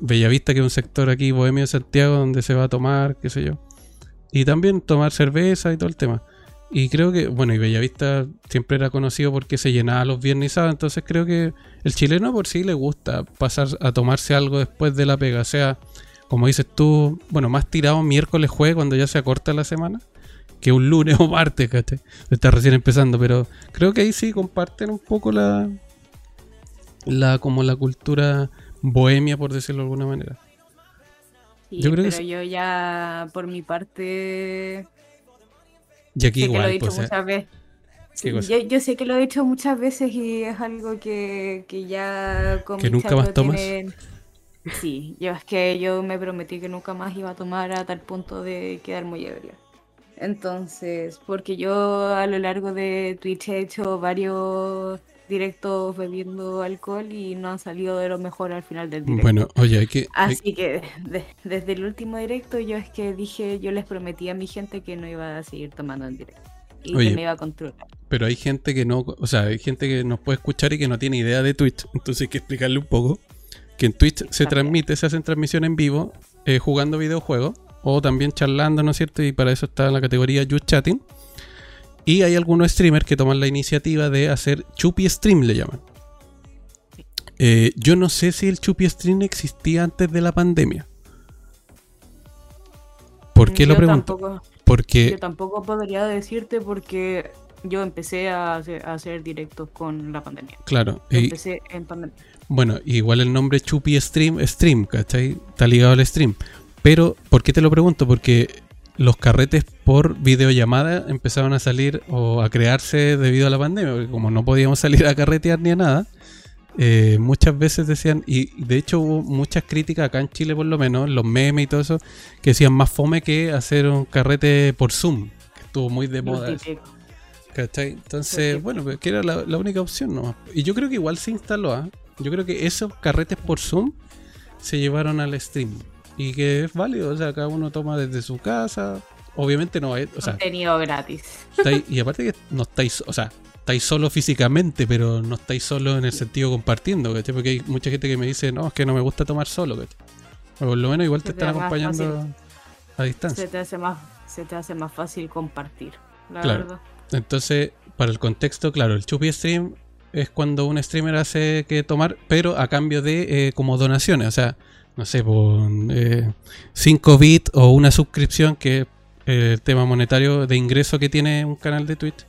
[SPEAKER 1] Bellavista, que es un sector aquí, Bohemio de Santiago, donde se va a tomar, qué sé yo. Y también tomar cerveza y todo el tema. Y creo que, bueno, y Bellavista siempre era conocido porque se llenaba los viernes y sábados, entonces creo que el chileno por sí le gusta pasar a tomarse algo después de la pega, sea, como dices tú, bueno, más tirado miércoles, jueves, cuando ya se acorta la semana, que un lunes o martes, ¿cachai? Está recién empezando, pero creo que ahí sí comparten un poco la, la como la cultura bohemia, por decirlo de alguna manera.
[SPEAKER 2] Sí,
[SPEAKER 1] Yo creo que
[SPEAKER 2] pero
[SPEAKER 1] sí.
[SPEAKER 2] yo ya, por mi parte,
[SPEAKER 1] Y aquí
[SPEAKER 2] sé que lo he
[SPEAKER 1] igual,
[SPEAKER 2] dicho
[SPEAKER 1] pues, eh,
[SPEAKER 2] muchas veces. Yo, yo sé que lo he dicho muchas veces y es algo que, que ya con
[SPEAKER 1] ¿Que nunca más tomas?
[SPEAKER 2] tienen- Sí, yo es que yo me prometí que nunca más iba a tomar a tal punto de quedar muy ebria. Entonces, porque yo a lo largo de Twitch he hecho varios directos bebiendo alcohol y no han salido de lo mejor al final del directo.
[SPEAKER 1] Bueno, oye, hay que... hay-
[SPEAKER 2] Así que de- desde el último directo yo es que dije, yo les prometí a mi gente que no iba a seguir tomando en directo y
[SPEAKER 1] Oye.
[SPEAKER 2] que me iba a controlar.
[SPEAKER 1] Pero hay gente que no, o sea, hay gente que nos puede escuchar y que no tiene idea de Twitch. Entonces hay que explicarle un poco que en Twitch se transmite, se hacen transmisión en vivo, eh, jugando videojuegos o también charlando, ¿no es cierto? Y para eso está la categoría Just Chatting. Y hay algunos streamers que toman la iniciativa de hacer Chupi Stream, le llaman. Eh, yo no sé si el Chupi Stream existía antes de la pandemia. ¿Por qué lo pregunto?
[SPEAKER 2] Tampoco,
[SPEAKER 1] Porque
[SPEAKER 2] yo tampoco podría decirte porque yo empecé a hacer, a hacer directos con la pandemia.
[SPEAKER 1] Claro, y,
[SPEAKER 2] empecé en pandemia.
[SPEAKER 1] Bueno, igual el nombre Chupi Stream, Stream, ¿cachai? Está ligado al stream. Pero, ¿por qué te lo pregunto? Porque los carretes por videollamada empezaron a salir o a crearse debido a la pandemia, porque como no podíamos salir a carretear ni a nada, eh, muchas veces decían, y de hecho hubo muchas críticas acá en Chile por lo menos, los memes y todo eso, que decían más fome que hacer un carrete por Zoom, que estuvo muy de moda. eso. ¿Cachai? Entonces, bueno, que era la, la única opción nomás. Y yo creo que igual se instaló, ¿ah? Yo creo que esos carretes por Zoom se llevaron al stream. Y que es válido, o sea, cada uno toma desde su casa. Obviamente no es, o sea,
[SPEAKER 2] Contenido gratis.
[SPEAKER 1] estáis- y aparte que no estáis, o sea, estáis solo físicamente, pero no estáis solo en el sentido compartiendo, ¿cachai? Porque hay mucha gente que me dice, no, es que no me gusta tomar solo, ¿cachai? Por lo menos igual te
[SPEAKER 2] Se te
[SPEAKER 1] están acompañando a distancia.
[SPEAKER 2] Se te hace más, se te hace más fácil compartir, la
[SPEAKER 1] Claro.
[SPEAKER 2] verdad.
[SPEAKER 1] Entonces, para el contexto, claro, el Chupi Stream es cuando un streamer hace que tomar, pero a cambio de eh, como donaciones. O sea, no sé, por 5 bits o una suscripción que el tema monetario de ingreso que tiene un canal de Twitch.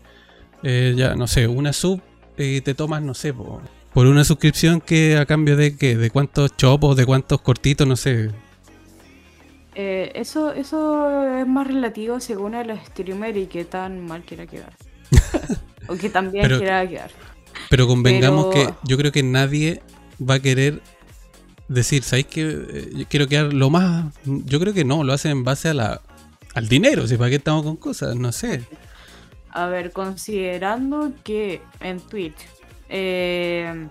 [SPEAKER 1] Eh, ya, no sé, una sub y te tomas, no sé, por, por una suscripción que a cambio de qué, de cuántos chopos, de cuántos cortitos, no sé.
[SPEAKER 2] Eh, eso, eso es más relativo según el streamer y qué tan mal quiera quedar. o que también
[SPEAKER 1] Pero-
[SPEAKER 2] quiera quedar.
[SPEAKER 1] Pero convengamos
[SPEAKER 2] Pero-
[SPEAKER 1] que yo creo que nadie va a querer decir, ¿sabéis que yo quiero quedar lo más? Yo creo que no, lo hacen en base a la, al dinero, si para qué estamos con cosas, no sé.
[SPEAKER 2] A ver, considerando que en Twitch eh,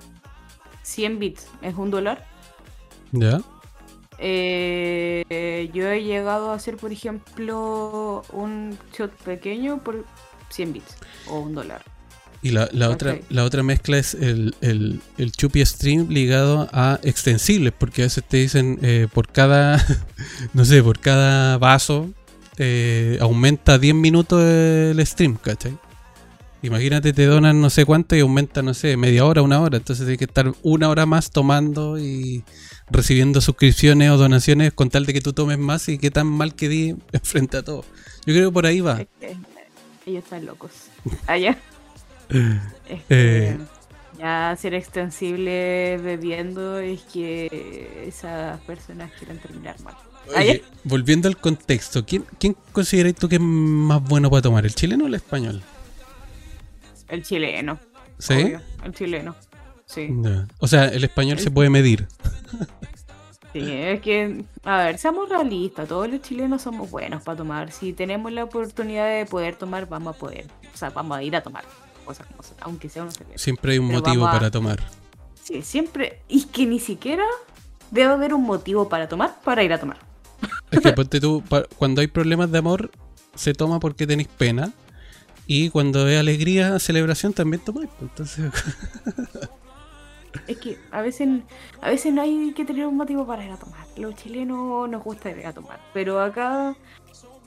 [SPEAKER 2] 100 bits es un dólar,
[SPEAKER 1] ¿Ya?
[SPEAKER 2] eh, yo he llegado a hacer, por ejemplo, un shot pequeño por 100 bits o un dólar.
[SPEAKER 1] Y la, la otra, la otra mezcla es el, el, el Chupi Stream ligado a extensibles, porque a veces te dicen eh, por cada, no sé, por cada vaso eh, aumenta 10 minutos el stream, ¿cachai? Imagínate, te donan no sé cuánto y aumenta, no sé, media hora, una hora. Entonces hay que estar una hora más tomando y recibiendo suscripciones o donaciones con tal de que tú tomes más y qué tan mal que di frente a todo. Yo creo que por ahí va.
[SPEAKER 2] Ellos están locos. Allá. Es que
[SPEAKER 1] Eh.
[SPEAKER 2] ya ser extensible bebiendo es que esas personas quieren terminar mal.
[SPEAKER 1] Oye, volviendo al contexto, ¿quién, quién consideras tú que es más bueno para tomar, el chileno o el español?
[SPEAKER 2] El chileno.
[SPEAKER 1] ¿Sí?
[SPEAKER 2] obvio, el chileno. Sí.
[SPEAKER 1] O sea, el español se puede medir.
[SPEAKER 2] Sí, es que, a ver, seamos realistas, todos los chilenos somos buenos para tomar. Si tenemos la oportunidad de poder tomar, vamos a poder. O sea, vamos a ir a tomar cosas como aunque sea una cerveza.
[SPEAKER 1] Siempre hay un
[SPEAKER 2] Pero
[SPEAKER 1] motivo para tomar.
[SPEAKER 2] Sí, siempre. Y que ni siquiera debe haber un motivo para tomar, para ir a tomar.
[SPEAKER 1] Es que ponte tú, cuando hay problemas de amor, se toma porque tenéis pena. Y cuando hay alegría, celebración, también tomáis. pues, Entonces,
[SPEAKER 2] Es que a veces, a veces no hay que tener un motivo para ir a tomar. Los chilenos nos gusta ir a tomar. Pero acá.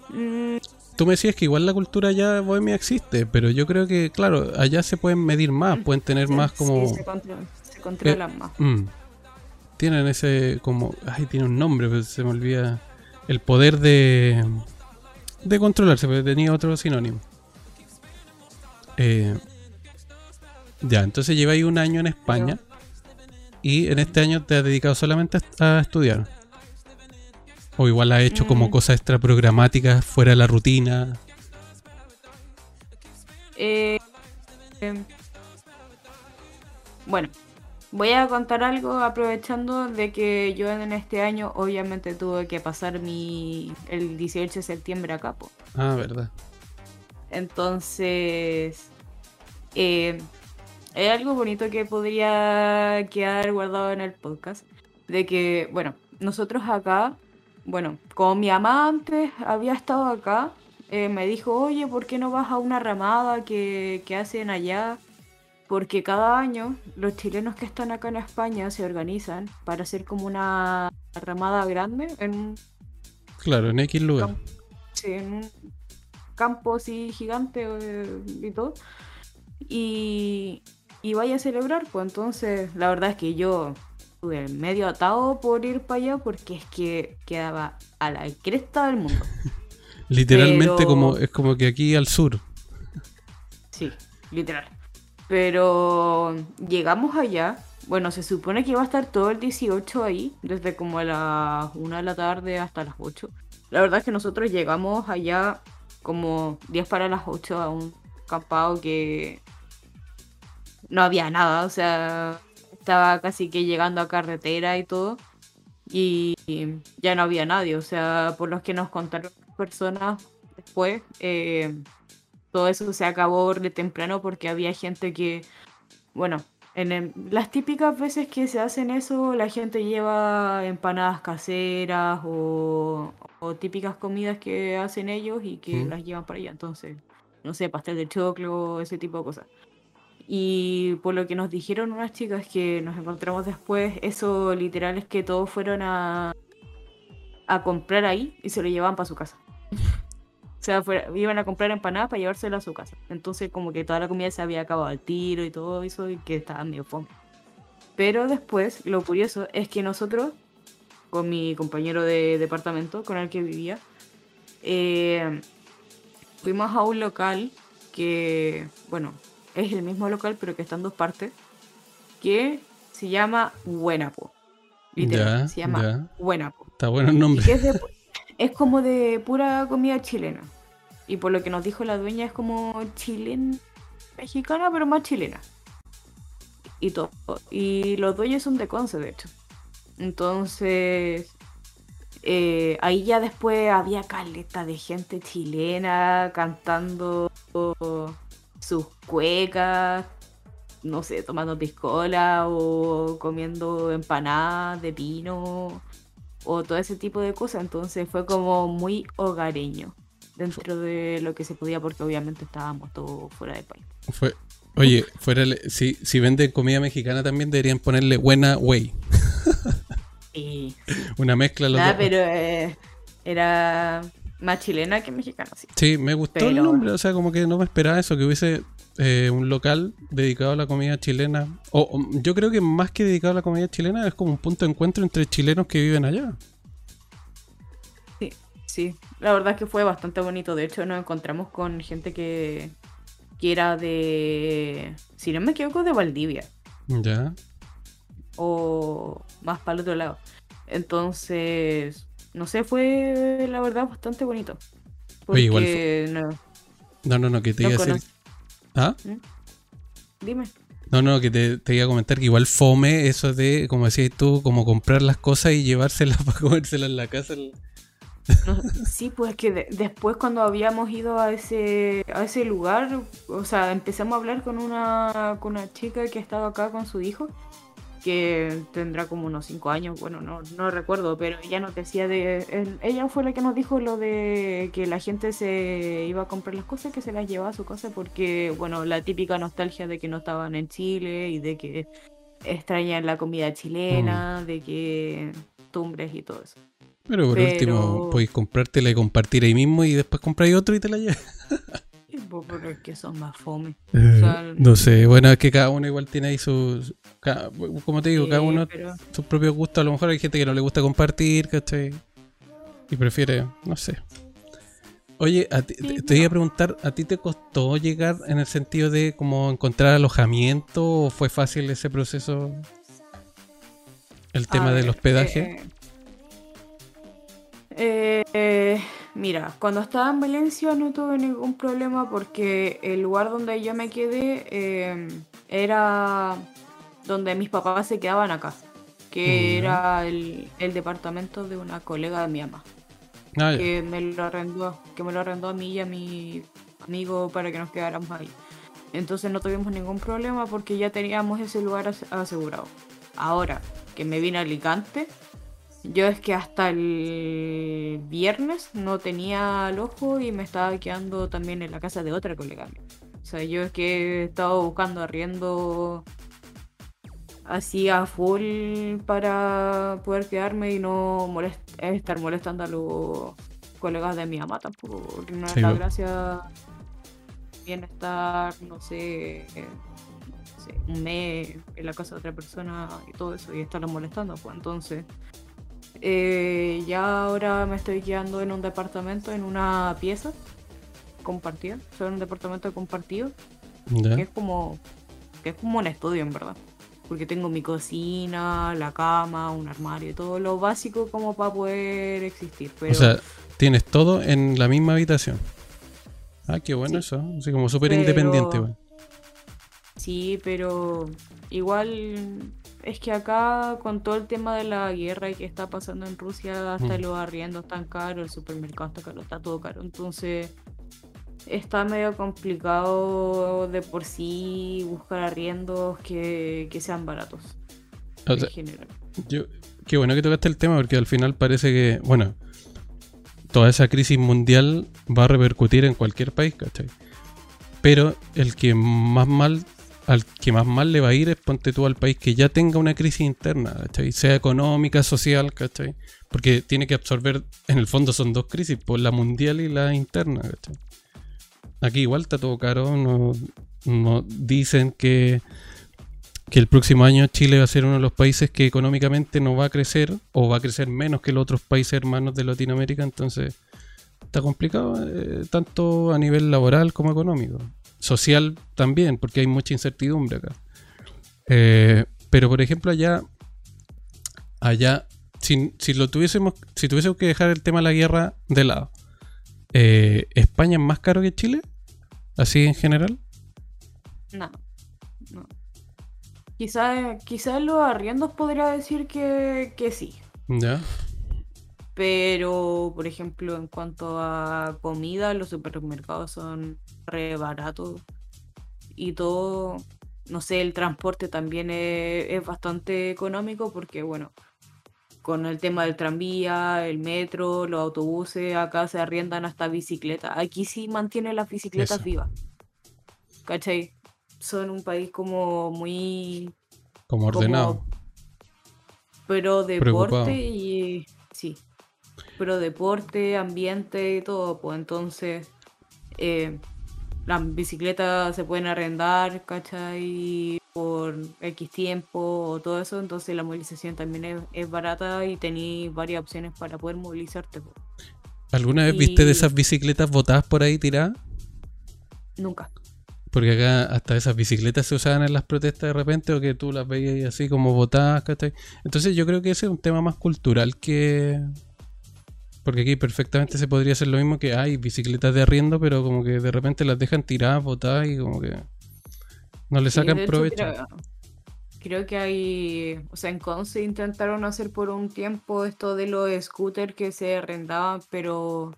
[SPEAKER 2] mm,
[SPEAKER 1] tú me decías que igual la cultura ya bohemia existe, pero yo creo que, claro, allá se pueden medir más, pueden tener
[SPEAKER 2] sí,
[SPEAKER 1] más
[SPEAKER 2] sí,
[SPEAKER 1] como...
[SPEAKER 2] se, controlan, se controlan más.
[SPEAKER 1] Mm. Tienen ese como... Ay, tiene un nombre, pero se me olvida. El poder de... De controlarse, pero tenía otro sinónimo. Eh, ya, entonces lleváis un año en España. Y en este año te has dedicado solamente a estudiar. O igual has hecho como
[SPEAKER 2] Mm.
[SPEAKER 1] cosas extra programáticas fuera de la rutina.
[SPEAKER 2] Eh, em, bueno, voy a contar algo aprovechando de que yo en este año obviamente tuve que pasar mi el 18 de septiembre acá. po.
[SPEAKER 1] Ah, verdad.
[SPEAKER 2] Entonces, eh, es algo bonito que podría quedar guardado en el podcast. De que, bueno, nosotros acá, bueno, como mi mamá antes había estado acá, eh, me dijo, oye, ¿por qué no vas a una ramada que, que hacen allá? Porque cada año los chilenos que están acá en España se organizan para hacer como una ramada grande en un
[SPEAKER 1] Claro, en X lugar.
[SPEAKER 2] Sí, en un campo así gigante eh, y todo. Y, y vaya a celebrar, pues entonces la verdad es que yo estuve medio atado por ir para allá porque es que quedaba a la cresta del mundo.
[SPEAKER 1] Literalmente
[SPEAKER 2] Pero-
[SPEAKER 1] como es como que aquí al sur.
[SPEAKER 2] Sí, literal. Pero llegamos allá. Bueno, se supone que iba a estar todo el 18 ahí, desde como a las 1 de la tarde hasta las 8. La verdad es que nosotros llegamos allá como 10 para las 8 a un campado que no había nada, o sea, estaba casi que llegando a carretera y todo. Y ya no había nadie, o sea, por los que nos contaron personas después, eh, todo eso se acabó de temprano porque había gente que, bueno, en el- las típicas veces que se hacen eso, la gente lleva empanadas caseras o, o típicas comidas que hacen ellos y que
[SPEAKER 1] Mm.
[SPEAKER 2] las llevan para allá. Entonces, no sé, pastel de choclo, ese tipo de cosas. Y por lo que nos dijeron unas chicas que nos encontramos después, eso literal es que todos fueron a, a comprar ahí y se lo llevaban para su casa. O sea, iban a comprar empanadas para llevársela a su casa. Entonces, como que toda la comida se había acabado al tiro y todo eso, y que estaba medio fome. Pero después, lo curioso es que nosotros, con mi compañero de departamento con el que vivía, eh, fuimos a un local que, bueno, es el mismo local, pero que está en dos partes, que se llama Buenapo. Literal,
[SPEAKER 1] Ya,
[SPEAKER 2] se llama
[SPEAKER 1] ya.
[SPEAKER 2] Buenapo.
[SPEAKER 1] Está bueno el nombre.
[SPEAKER 2] Que es, de- es como de pura comida chilena. Y por lo que nos dijo la dueña, es como chilena, mexicana, pero más chilena. Y todo. Y los dueños son de Conce, de hecho. Entonces, eh, ahí ya después había caleta de gente chilena cantando sus cuecas, no sé, tomando piscola o comiendo empanadas de pino o todo ese tipo de cosas. Entonces fue como muy hogareño dentro de lo que se podía porque obviamente estábamos todos fuera del país.
[SPEAKER 1] Fue, oye, fuera el- si, si venden comida mexicana también deberían ponerle buena way.
[SPEAKER 2] Y
[SPEAKER 1] Una mezcla los
[SPEAKER 2] nada,
[SPEAKER 1] dos.
[SPEAKER 2] pero eh, era más chilena que mexicana, sí.
[SPEAKER 1] Sí, me gustó el
[SPEAKER 2] pero-
[SPEAKER 1] nombre, o sea, como que no me esperaba eso, que hubiese eh, un local dedicado a la comida chilena. O o yo creo que más que dedicado a la comida chilena es como un punto de encuentro entre chilenos que viven allá.
[SPEAKER 2] Sí, sí. La verdad es que fue bastante bonito. De hecho, nos encontramos con gente que, que era de, si no me equivoco, de Valdivia.
[SPEAKER 1] Ya.
[SPEAKER 2] o más para el otro lado. Entonces, no sé, fue la verdad bastante bonito.
[SPEAKER 1] Oye, igual
[SPEAKER 2] Porque no,
[SPEAKER 1] No, no, no, que te
[SPEAKER 2] no
[SPEAKER 1] iba a decir. ¿Ah?
[SPEAKER 2] Dime.
[SPEAKER 1] No, no, que te, te iba a comentar que igual fome eso de, como decías tú, como comprar las cosas y llevárselas para comérselas en la casa.
[SPEAKER 2] No, sí, pues que de- después cuando habíamos ido a ese, a ese lugar, o sea, empezamos a hablar con una, con una chica que estaba acá con su hijo, que tendrá como unos 5 años, bueno, no, no recuerdo, pero ella nos decía de... el- ella fue la que nos dijo lo de que la gente se iba a comprar las cosas, que se las llevaba a su casa, porque, bueno, la típica nostalgia de que no estaban en Chile y de que extrañan la comida chilena, de que tumbres y todo eso.
[SPEAKER 1] Pero por
[SPEAKER 2] Pero-
[SPEAKER 1] último, podéis comprártela y compartir ahí mismo y después compráis otro y te la llevas.
[SPEAKER 2] Pero es que son más fome.
[SPEAKER 1] Eh,
[SPEAKER 2] sea,
[SPEAKER 1] no sé, bueno, es que cada uno igual tiene ahí sus. como te digo, cada uno
[SPEAKER 2] pero-
[SPEAKER 1] sus propios gustos. A lo mejor hay gente que no le gusta compartir, ¿cachai? Y prefiere, no sé. Oye, a ti-
[SPEAKER 2] Sí,
[SPEAKER 1] te, te iba a preguntar, ¿a ti te costó llegar en el sentido de como encontrar alojamiento o fue fácil ese proceso? El tema
[SPEAKER 2] A
[SPEAKER 1] del
[SPEAKER 2] ver,
[SPEAKER 1] hospedaje.
[SPEAKER 2] eh, eh, mira, cuando estaba en Valencia no tuve ningún problema porque el lugar donde yo me quedé eh, era donde mis papás se quedaban acá, que era el, el departamento de una colega de mi mamá,
[SPEAKER 1] Ah,
[SPEAKER 2] que me lo arrendó, que me lo arrendó a mí y a mi amigo para que nos quedáramos ahí. Entonces no tuvimos ningún problema porque ya teníamos ese lugar as- asegurado. Ahora que me vine a Alicante, yo es que hasta el viernes no tenía alojo y me estaba quedando también en la casa de otra colega mía. O sea, yo es que he estado buscando arriendo así a full para poder quedarme y no molest- estar molestando a los colegas de mi mamá tampoco, porque no es
[SPEAKER 1] Sí,
[SPEAKER 2] la gracia bienestar, no sé, no sé, un mes en la casa de otra persona y todo eso y estarlos molestando, pues entonces eh, ya ahora me estoy quedando en un departamento, en una pieza compartida, o sea, en un departamento compartido que es como que es como un estudio en verdad porque tengo mi cocina la cama un armario todo lo básico como para poder existir pero
[SPEAKER 1] O sea, tienes todo en la misma habitación. Ah, qué bueno
[SPEAKER 2] Sí.
[SPEAKER 1] eso. Así como súper
[SPEAKER 2] Pero-
[SPEAKER 1] independiente, güey.
[SPEAKER 2] sí pero igual es que acá con todo el tema de la guerra y que está pasando en Rusia hasta
[SPEAKER 1] Mm.
[SPEAKER 2] los arriendos están caros el supermercado está caro está todo caro entonces está medio complicado de por sí buscar arriendos que, que sean baratos
[SPEAKER 1] O
[SPEAKER 2] en
[SPEAKER 1] sea,
[SPEAKER 2] general
[SPEAKER 1] yo, qué bueno que tocaste el tema porque al final parece que, bueno, toda esa crisis mundial va a repercutir en cualquier país, ¿cachai? Pero el que más mal, al que más mal le va a ir es ponte tú al país que ya tenga una crisis interna, ¿cachai? Sea económica, social, ¿cachai? Porque tiene que absorber, en el fondo son dos crisis, pues la mundial y la interna, ¿cachai? Aquí igual está todo caro, no, dicen que que el próximo año Chile va a ser uno de los países que económicamente no va a crecer o va a crecer menos que los otros países hermanos de Latinoamérica, entonces está complicado, eh, tanto a nivel laboral como económico. Social también, porque hay mucha incertidumbre acá. Eh, pero por ejemplo allá, allá, si, si, lo tuviésemos, si tuviésemos que dejar el tema de la guerra de lado, eh, ¿España es más caro que Chile? ¿Así en general?
[SPEAKER 2] No. no. Quizás quizá los arriendos podría decir que, que sí.
[SPEAKER 1] Ya.
[SPEAKER 2] Pero, por ejemplo, en cuanto a comida, los supermercados son re baratos. Y todo, no sé, el transporte también es, es bastante económico porque, bueno, con el tema del tranvía, el metro, los autobuses, acá se arriendan hasta bicicletas. Aquí sí mantienen las bicicletas
[SPEAKER 1] Eso.
[SPEAKER 2] vivas. ¿Cachai? Son un país como muy...
[SPEAKER 1] Como ordenado.
[SPEAKER 2] Pero
[SPEAKER 1] Preocupado.
[SPEAKER 2] deporte y... Pero deporte, ambiente y todo. Pues entonces... eh, las bicicletas se pueden arrendar, ¿cachai? Por X tiempo o todo eso. Entonces la movilización también es, es barata y tenéis varias opciones para poder movilizarte. pues.
[SPEAKER 1] ¿Alguna vez viste de esas bicicletas botadas por ahí tiradas?
[SPEAKER 2] Nunca.
[SPEAKER 1] Porque acá hasta esas bicicletas se usaban en las protestas de repente o que tú las veías así como botadas, ¿cachai? Entonces yo creo que ese es un tema más cultural que... Porque aquí perfectamente se podría hacer lo mismo que hay bicicletas de arriendo, pero como que de repente las dejan tiradas, botadas y como que no le
[SPEAKER 2] Sí,
[SPEAKER 1] sacan
[SPEAKER 2] hecho,
[SPEAKER 1] provecho.
[SPEAKER 2] Creo, creo que hay, o sea, en Conce intentaron hacer por un tiempo esto de los scooters que se arrendaban, pero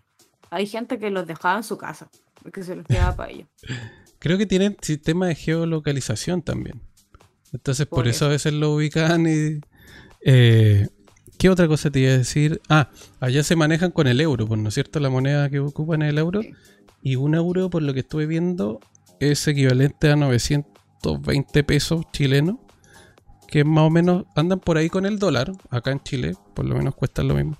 [SPEAKER 2] hay gente que los dejaba en su casa, porque se los quedaba para ellos.
[SPEAKER 1] Creo que tienen sistema de geolocalización también. Entonces por,
[SPEAKER 2] Por
[SPEAKER 1] eso a veces lo ubican y... eh, ¿Qué otra cosa te iba a decir? Ah, allá se manejan con el euro, pues, ¿no es cierto? La moneda que ocupan es el euro. Y un euro, por lo que estuve viendo, es equivalente a 920 pesos chilenos. Que más o menos andan por ahí con el dólar. Acá en Chile, por lo menos cuestan lo mismo.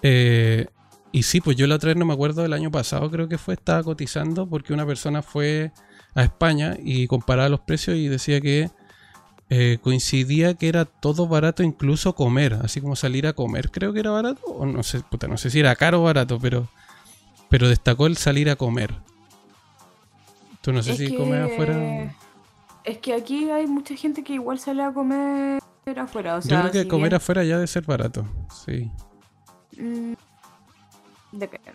[SPEAKER 1] Eh, y sí, pues yo la otra vez no me acuerdo del año pasado, creo que fue, estaba cotizando porque una persona fue a España y comparaba los precios y decía que eh, coincidía que era todo barato, incluso comer, así como salir a comer, creo que era barato, o no sé, puta, no sé si era caro o barato, pero, pero destacó el salir a comer. Tú no sé
[SPEAKER 2] Es
[SPEAKER 1] si
[SPEAKER 2] que-
[SPEAKER 1] comes afuera.
[SPEAKER 2] Es que aquí hay mucha gente que igual sale a comer afuera, o
[SPEAKER 1] Yo
[SPEAKER 2] sea,
[SPEAKER 1] creo que
[SPEAKER 2] si
[SPEAKER 1] comer
[SPEAKER 2] bien-
[SPEAKER 1] afuera ya debe ser barato, sí.
[SPEAKER 2] Mm, Depende.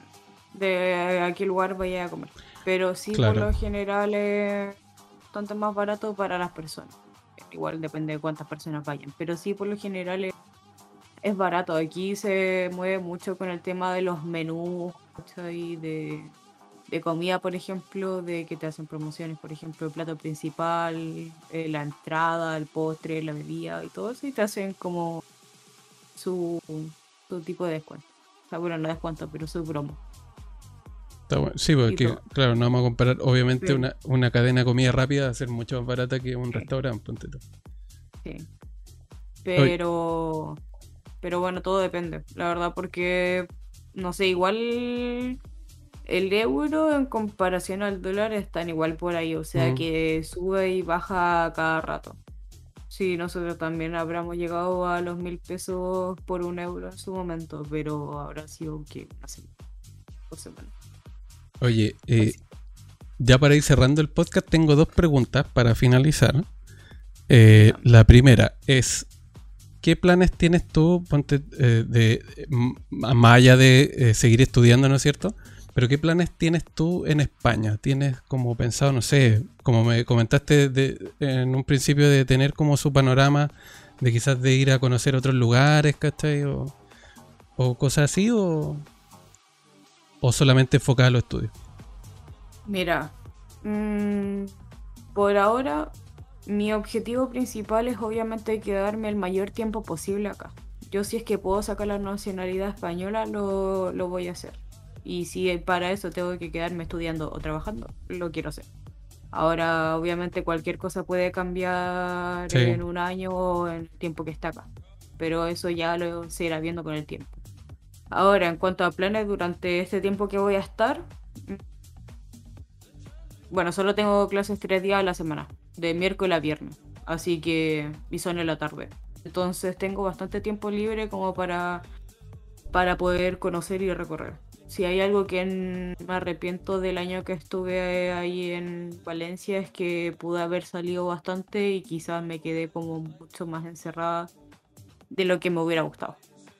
[SPEAKER 2] De a qué lugar vaya a comer. Pero sí,
[SPEAKER 1] Claro.
[SPEAKER 2] por lo general es bastante más barato para las personas. Igual depende de cuántas personas vayan. Pero sí, por lo general es, es barato. Aquí se mueve mucho con el tema de los menús, ¿cachai? De, de comida, por ejemplo, de que te hacen promociones, por ejemplo, el plato principal, eh, la entrada, el postre, la bebida y todo eso. Y te hacen como su, su tipo de descuento. O sea, bueno, no descuento, pero su promo.
[SPEAKER 1] Está bueno. Sí, porque
[SPEAKER 2] todo.
[SPEAKER 1] claro, no vamos a comparar, obviamente,
[SPEAKER 2] Sí.
[SPEAKER 1] una, una cadena de comida rápida va a ser mucho más barata que un
[SPEAKER 2] Sí.
[SPEAKER 1] restaurante, ponte tú.
[SPEAKER 2] Sí. Pero, pero bueno, todo depende, la verdad, porque, no sé, igual el euro en comparación al dólar están igual por ahí, o sea
[SPEAKER 1] Mm.
[SPEAKER 2] que sube y baja cada rato. Sí, nosotros también habríamos llegado a los mil pesos por un euro en su momento, pero habrá sido que dos semanas.
[SPEAKER 1] Oye, eh, ya para ir cerrando el podcast, tengo dos preguntas para finalizar. Eh, la primera es, ¿qué planes tienes tú, ponte, eh, de, m- más allá de eh, seguir estudiando, ¿no es cierto? Pero ¿qué planes tienes tú en España? ¿Tienes como pensado, no sé, como me comentaste de- en un principio de tener como su panorama de quizás de ir a conocer otros lugares, ¿cachai? O, o cosas así, o, o solamente enfocado a los estudios.
[SPEAKER 2] Mira, mm, por ahora mi objetivo principal es obviamente quedarme el mayor tiempo posible acá. Yo si es que puedo sacar la nacionalidad española, lo, lo voy a hacer. Y si para eso tengo que quedarme estudiando o trabajando, lo quiero hacer. Ahora, obviamente, cualquier cosa puede cambiar
[SPEAKER 1] Sí.
[SPEAKER 2] en un año o en el tiempo que está acá. Pero eso ya lo se irá viendo con el tiempo. Ahora, en cuanto a planes durante este tiempo que voy a estar, bueno, solo tengo clases tres días a la semana, de miércoles a viernes, así que y son en la tarde. Entonces tengo bastante tiempo libre como para, para poder conocer y recorrer. si hay algo que me arrepiento del año que estuve ahí en Valencia es que pude haber salido bastante y quizás me quedé como mucho más encerrada de lo que me hubiera gustado.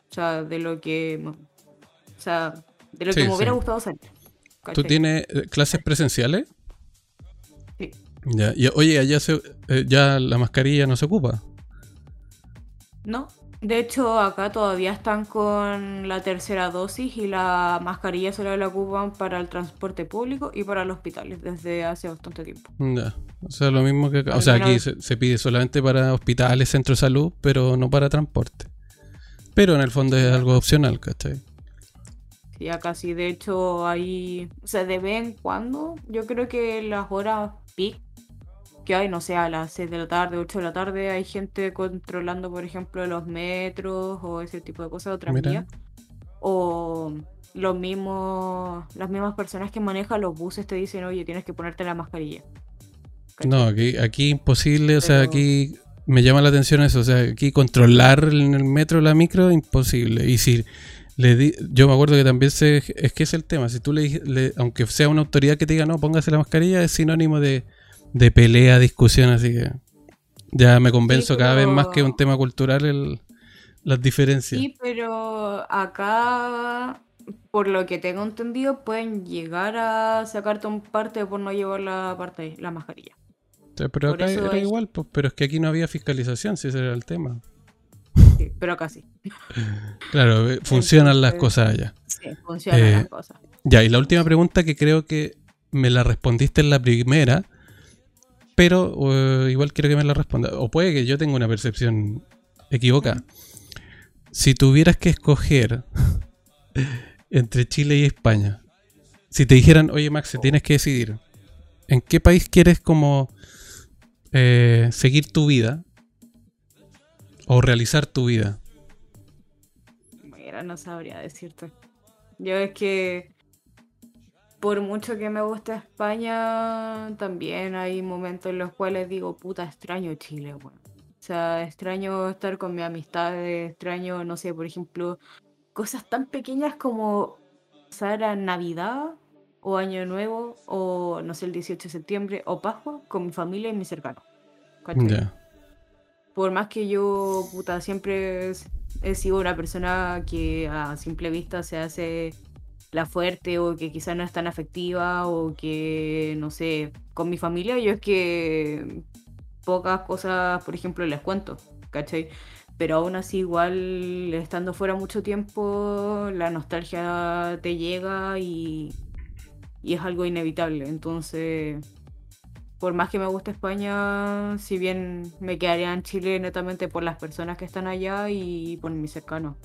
[SPEAKER 2] O sea, de lo que, o sea, de lo que me hubiera gustado salir.
[SPEAKER 1] ¿Tú tienes eh, clases presenciales?
[SPEAKER 2] Sí.
[SPEAKER 1] Ya, y, oye, allá se, eh, ya la mascarilla no se ocupa.
[SPEAKER 2] No, de hecho, acá todavía están con la tercera dosis y la mascarilla solo la ocupan para el transporte público y para los hospitales desde hace bastante tiempo.
[SPEAKER 1] Ya. O sea, lo mismo que acá. O sea, aquí se, pide solamente para hospitales, centros de salud, pero no para transporte. Pero en el fondo es algo opcional, ¿cachai?
[SPEAKER 2] Sí, acá sí. De hecho, hay. O sea, de vez en cuando, yo creo que las horas peak que hay, no sé, a las 6 de la tarde, 8 de la tarde, hay gente controlando, por ejemplo, los metros o ese tipo de cosas, otras vías. O los mismos, las mismas personas que manejan los buses te dicen, oye, tienes que ponerte la mascarilla.
[SPEAKER 1] No, aquí, aquí imposible, o sea, aquí me llama la atención eso, o sea, aquí controlar en el metro la micro, imposible. Y si le di, yo me acuerdo que también se, es que es el tema, si tú le, le, aunque sea una autoridad que te diga, no, póngase la mascarilla, es sinónimo de de pelea, discusión, así que ya me convenzo cada vez más que es un tema cultural el, las diferencias.
[SPEAKER 2] Sí, pero acá, por lo que tengo entendido, pueden llegar a sacarte un parte por no llevar la parte la mascarilla.
[SPEAKER 1] Pero acá era igual, pues, pero es que aquí no había fiscalización, si ese era el tema.
[SPEAKER 2] Sí, pero acá sí.
[SPEAKER 1] claro, eh, funcionan las cosas allá.
[SPEAKER 2] Sí, funcionan las eh, cosas.
[SPEAKER 1] Ya, y la última pregunta que creo que me la respondiste en la primera, pero igual quiero que me la responda. O puede que yo tenga una percepción equivocada. Si tuvieras que escoger entre Chile y España, si te dijeran, oye Max, tienes que decidir, ¿en qué país quieres como eh, seguir tu vida o realizar tu vida?
[SPEAKER 2] No sabría decirte. Yo es que por mucho que me guste España, también hay momentos en los cuales digo, puta, extraño Chile, bueno. O sea, extraño estar con mi amistad, extraño, no sé, por ejemplo, cosas tan pequeñas como pasar a Navidad o Año Nuevo o, no sé, el 18 de septiembre o Pascua con mi familia y mis cercanos. Por más que yo, puta, siempre he sido una persona que a simple vista se hace la fuerte o que quizás no es tan afectiva o que, no sé, con mi familia yo es que pocas cosas, por ejemplo, les cuento, ¿cachai? Pero aún así, igual, estando fuera mucho tiempo, la nostalgia te llega y, y es algo inevitable. Entonces, por más que me guste España, si bien me quedaría en Chile netamente por las personas que están allá y por mis cercanos.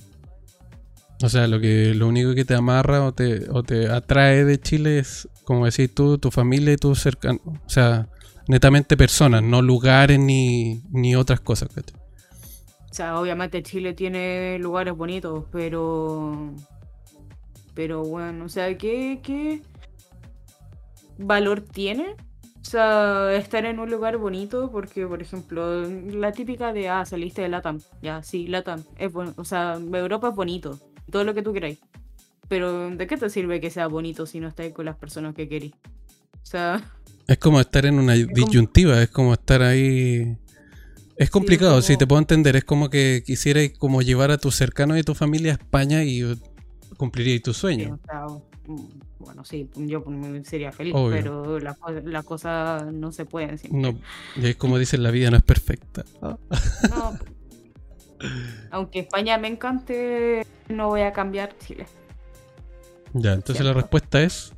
[SPEAKER 1] O sea, lo que lo único que te amarra o te, o te atrae de Chile es, como decís tú, tu familia y tus cercanos. O sea, netamente personas, no lugares ni, ni otras cosas.
[SPEAKER 2] O sea, obviamente Chile tiene lugares bonitos, pero. Pero bueno, o sea, ¿qué, qué valor tiene? O sea, estar en un lugar bonito, porque, por ejemplo, la típica de, ah, saliste de Latam. Ya, sí, Latam. Es bueno. O sea, Europa es bonito todo lo que tú queráis. Pero ¿de qué te sirve que sea bonito si no estáis con las personas que queréis? O sea...
[SPEAKER 1] Es como estar en una disyuntiva, es como estar ahí... Es complicado, si te puedo entender, es como que quisierais como llevar a tus cercanos y tu familia a España y cumpliríais tu sueño.
[SPEAKER 2] Bueno, sí, yo sería feliz, pero las la cosas no se pueden
[SPEAKER 1] No, es como dicen, la vida no es perfecta. No,
[SPEAKER 2] aunque España me encante, no voy a cambiar Chile.
[SPEAKER 1] Ya, entonces la respuesta es.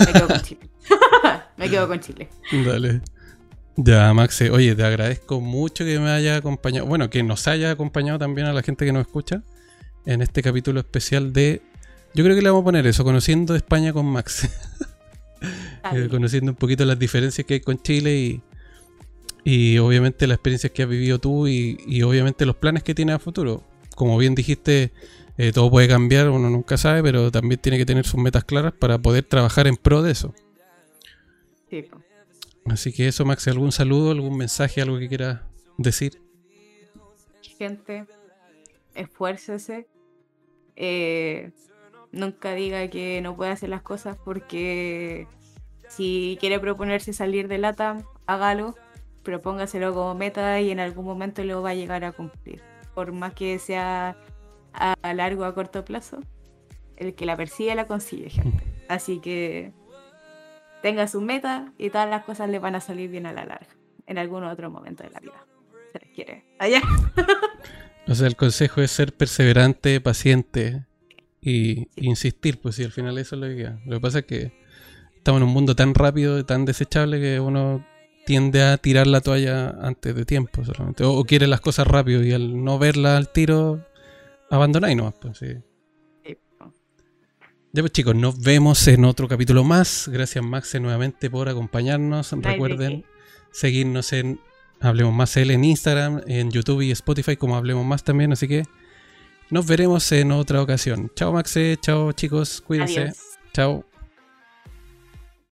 [SPEAKER 2] Me quedo con Chile. me quedo con Chile.
[SPEAKER 1] Dale. Ya, Maxe, oye, te agradezco mucho que me haya acompañado, bueno, que nos haya acompañado también a la gente que nos escucha en este capítulo especial de, yo creo que le vamos a poner eso, conociendo España con Max. Eh, conociendo un poquito las diferencias que hay con Chile y, y obviamente las experiencias que has vivido tú y, obviamente los planes que tienes a futuro. Como bien dijiste, eh, todo puede cambiar, uno nunca sabe, pero también tiene que tener sus metas claras para poder trabajar en pro de eso. Así que eso, Max, ¿algún saludo, algún mensaje, algo que quieras decir?
[SPEAKER 2] Gente, esfuércese. Eh, Nunca diga que no puede hacer las cosas porque si quiere proponerse salir de lata, hágalo, propóngaselo como meta y en algún momento lo va a llegar a cumplir. Por más que sea a largo o a corto plazo, el que la persigue la consigue, gente. Así que tenga su meta y todas las cosas le van a salir bien a la larga, en algún otro momento de la vida. Se les quiere. Allá.
[SPEAKER 1] O sea, el consejo es ser perseverante, paciente y insistir, pues si al final eso es lo que queda. Lo que pasa es que estamos en un mundo tan rápido tan desechable que uno tiende a tirar la toalla antes de tiempo solamente. O, quiere las cosas rápido y al no verla al tiro, abandonáis nomás, pues sí. Ya pues chicos, nos vemos en otro capítulo más. Gracias Maxe nuevamente por acompañarnos. Recuerden seguirnos en Hablemos Más L en Instagram, en YouTube y Spotify como Hablemos Más también. Así que nos veremos en otra ocasión. Chao Maxe, chao chicos, cuídense. Chao.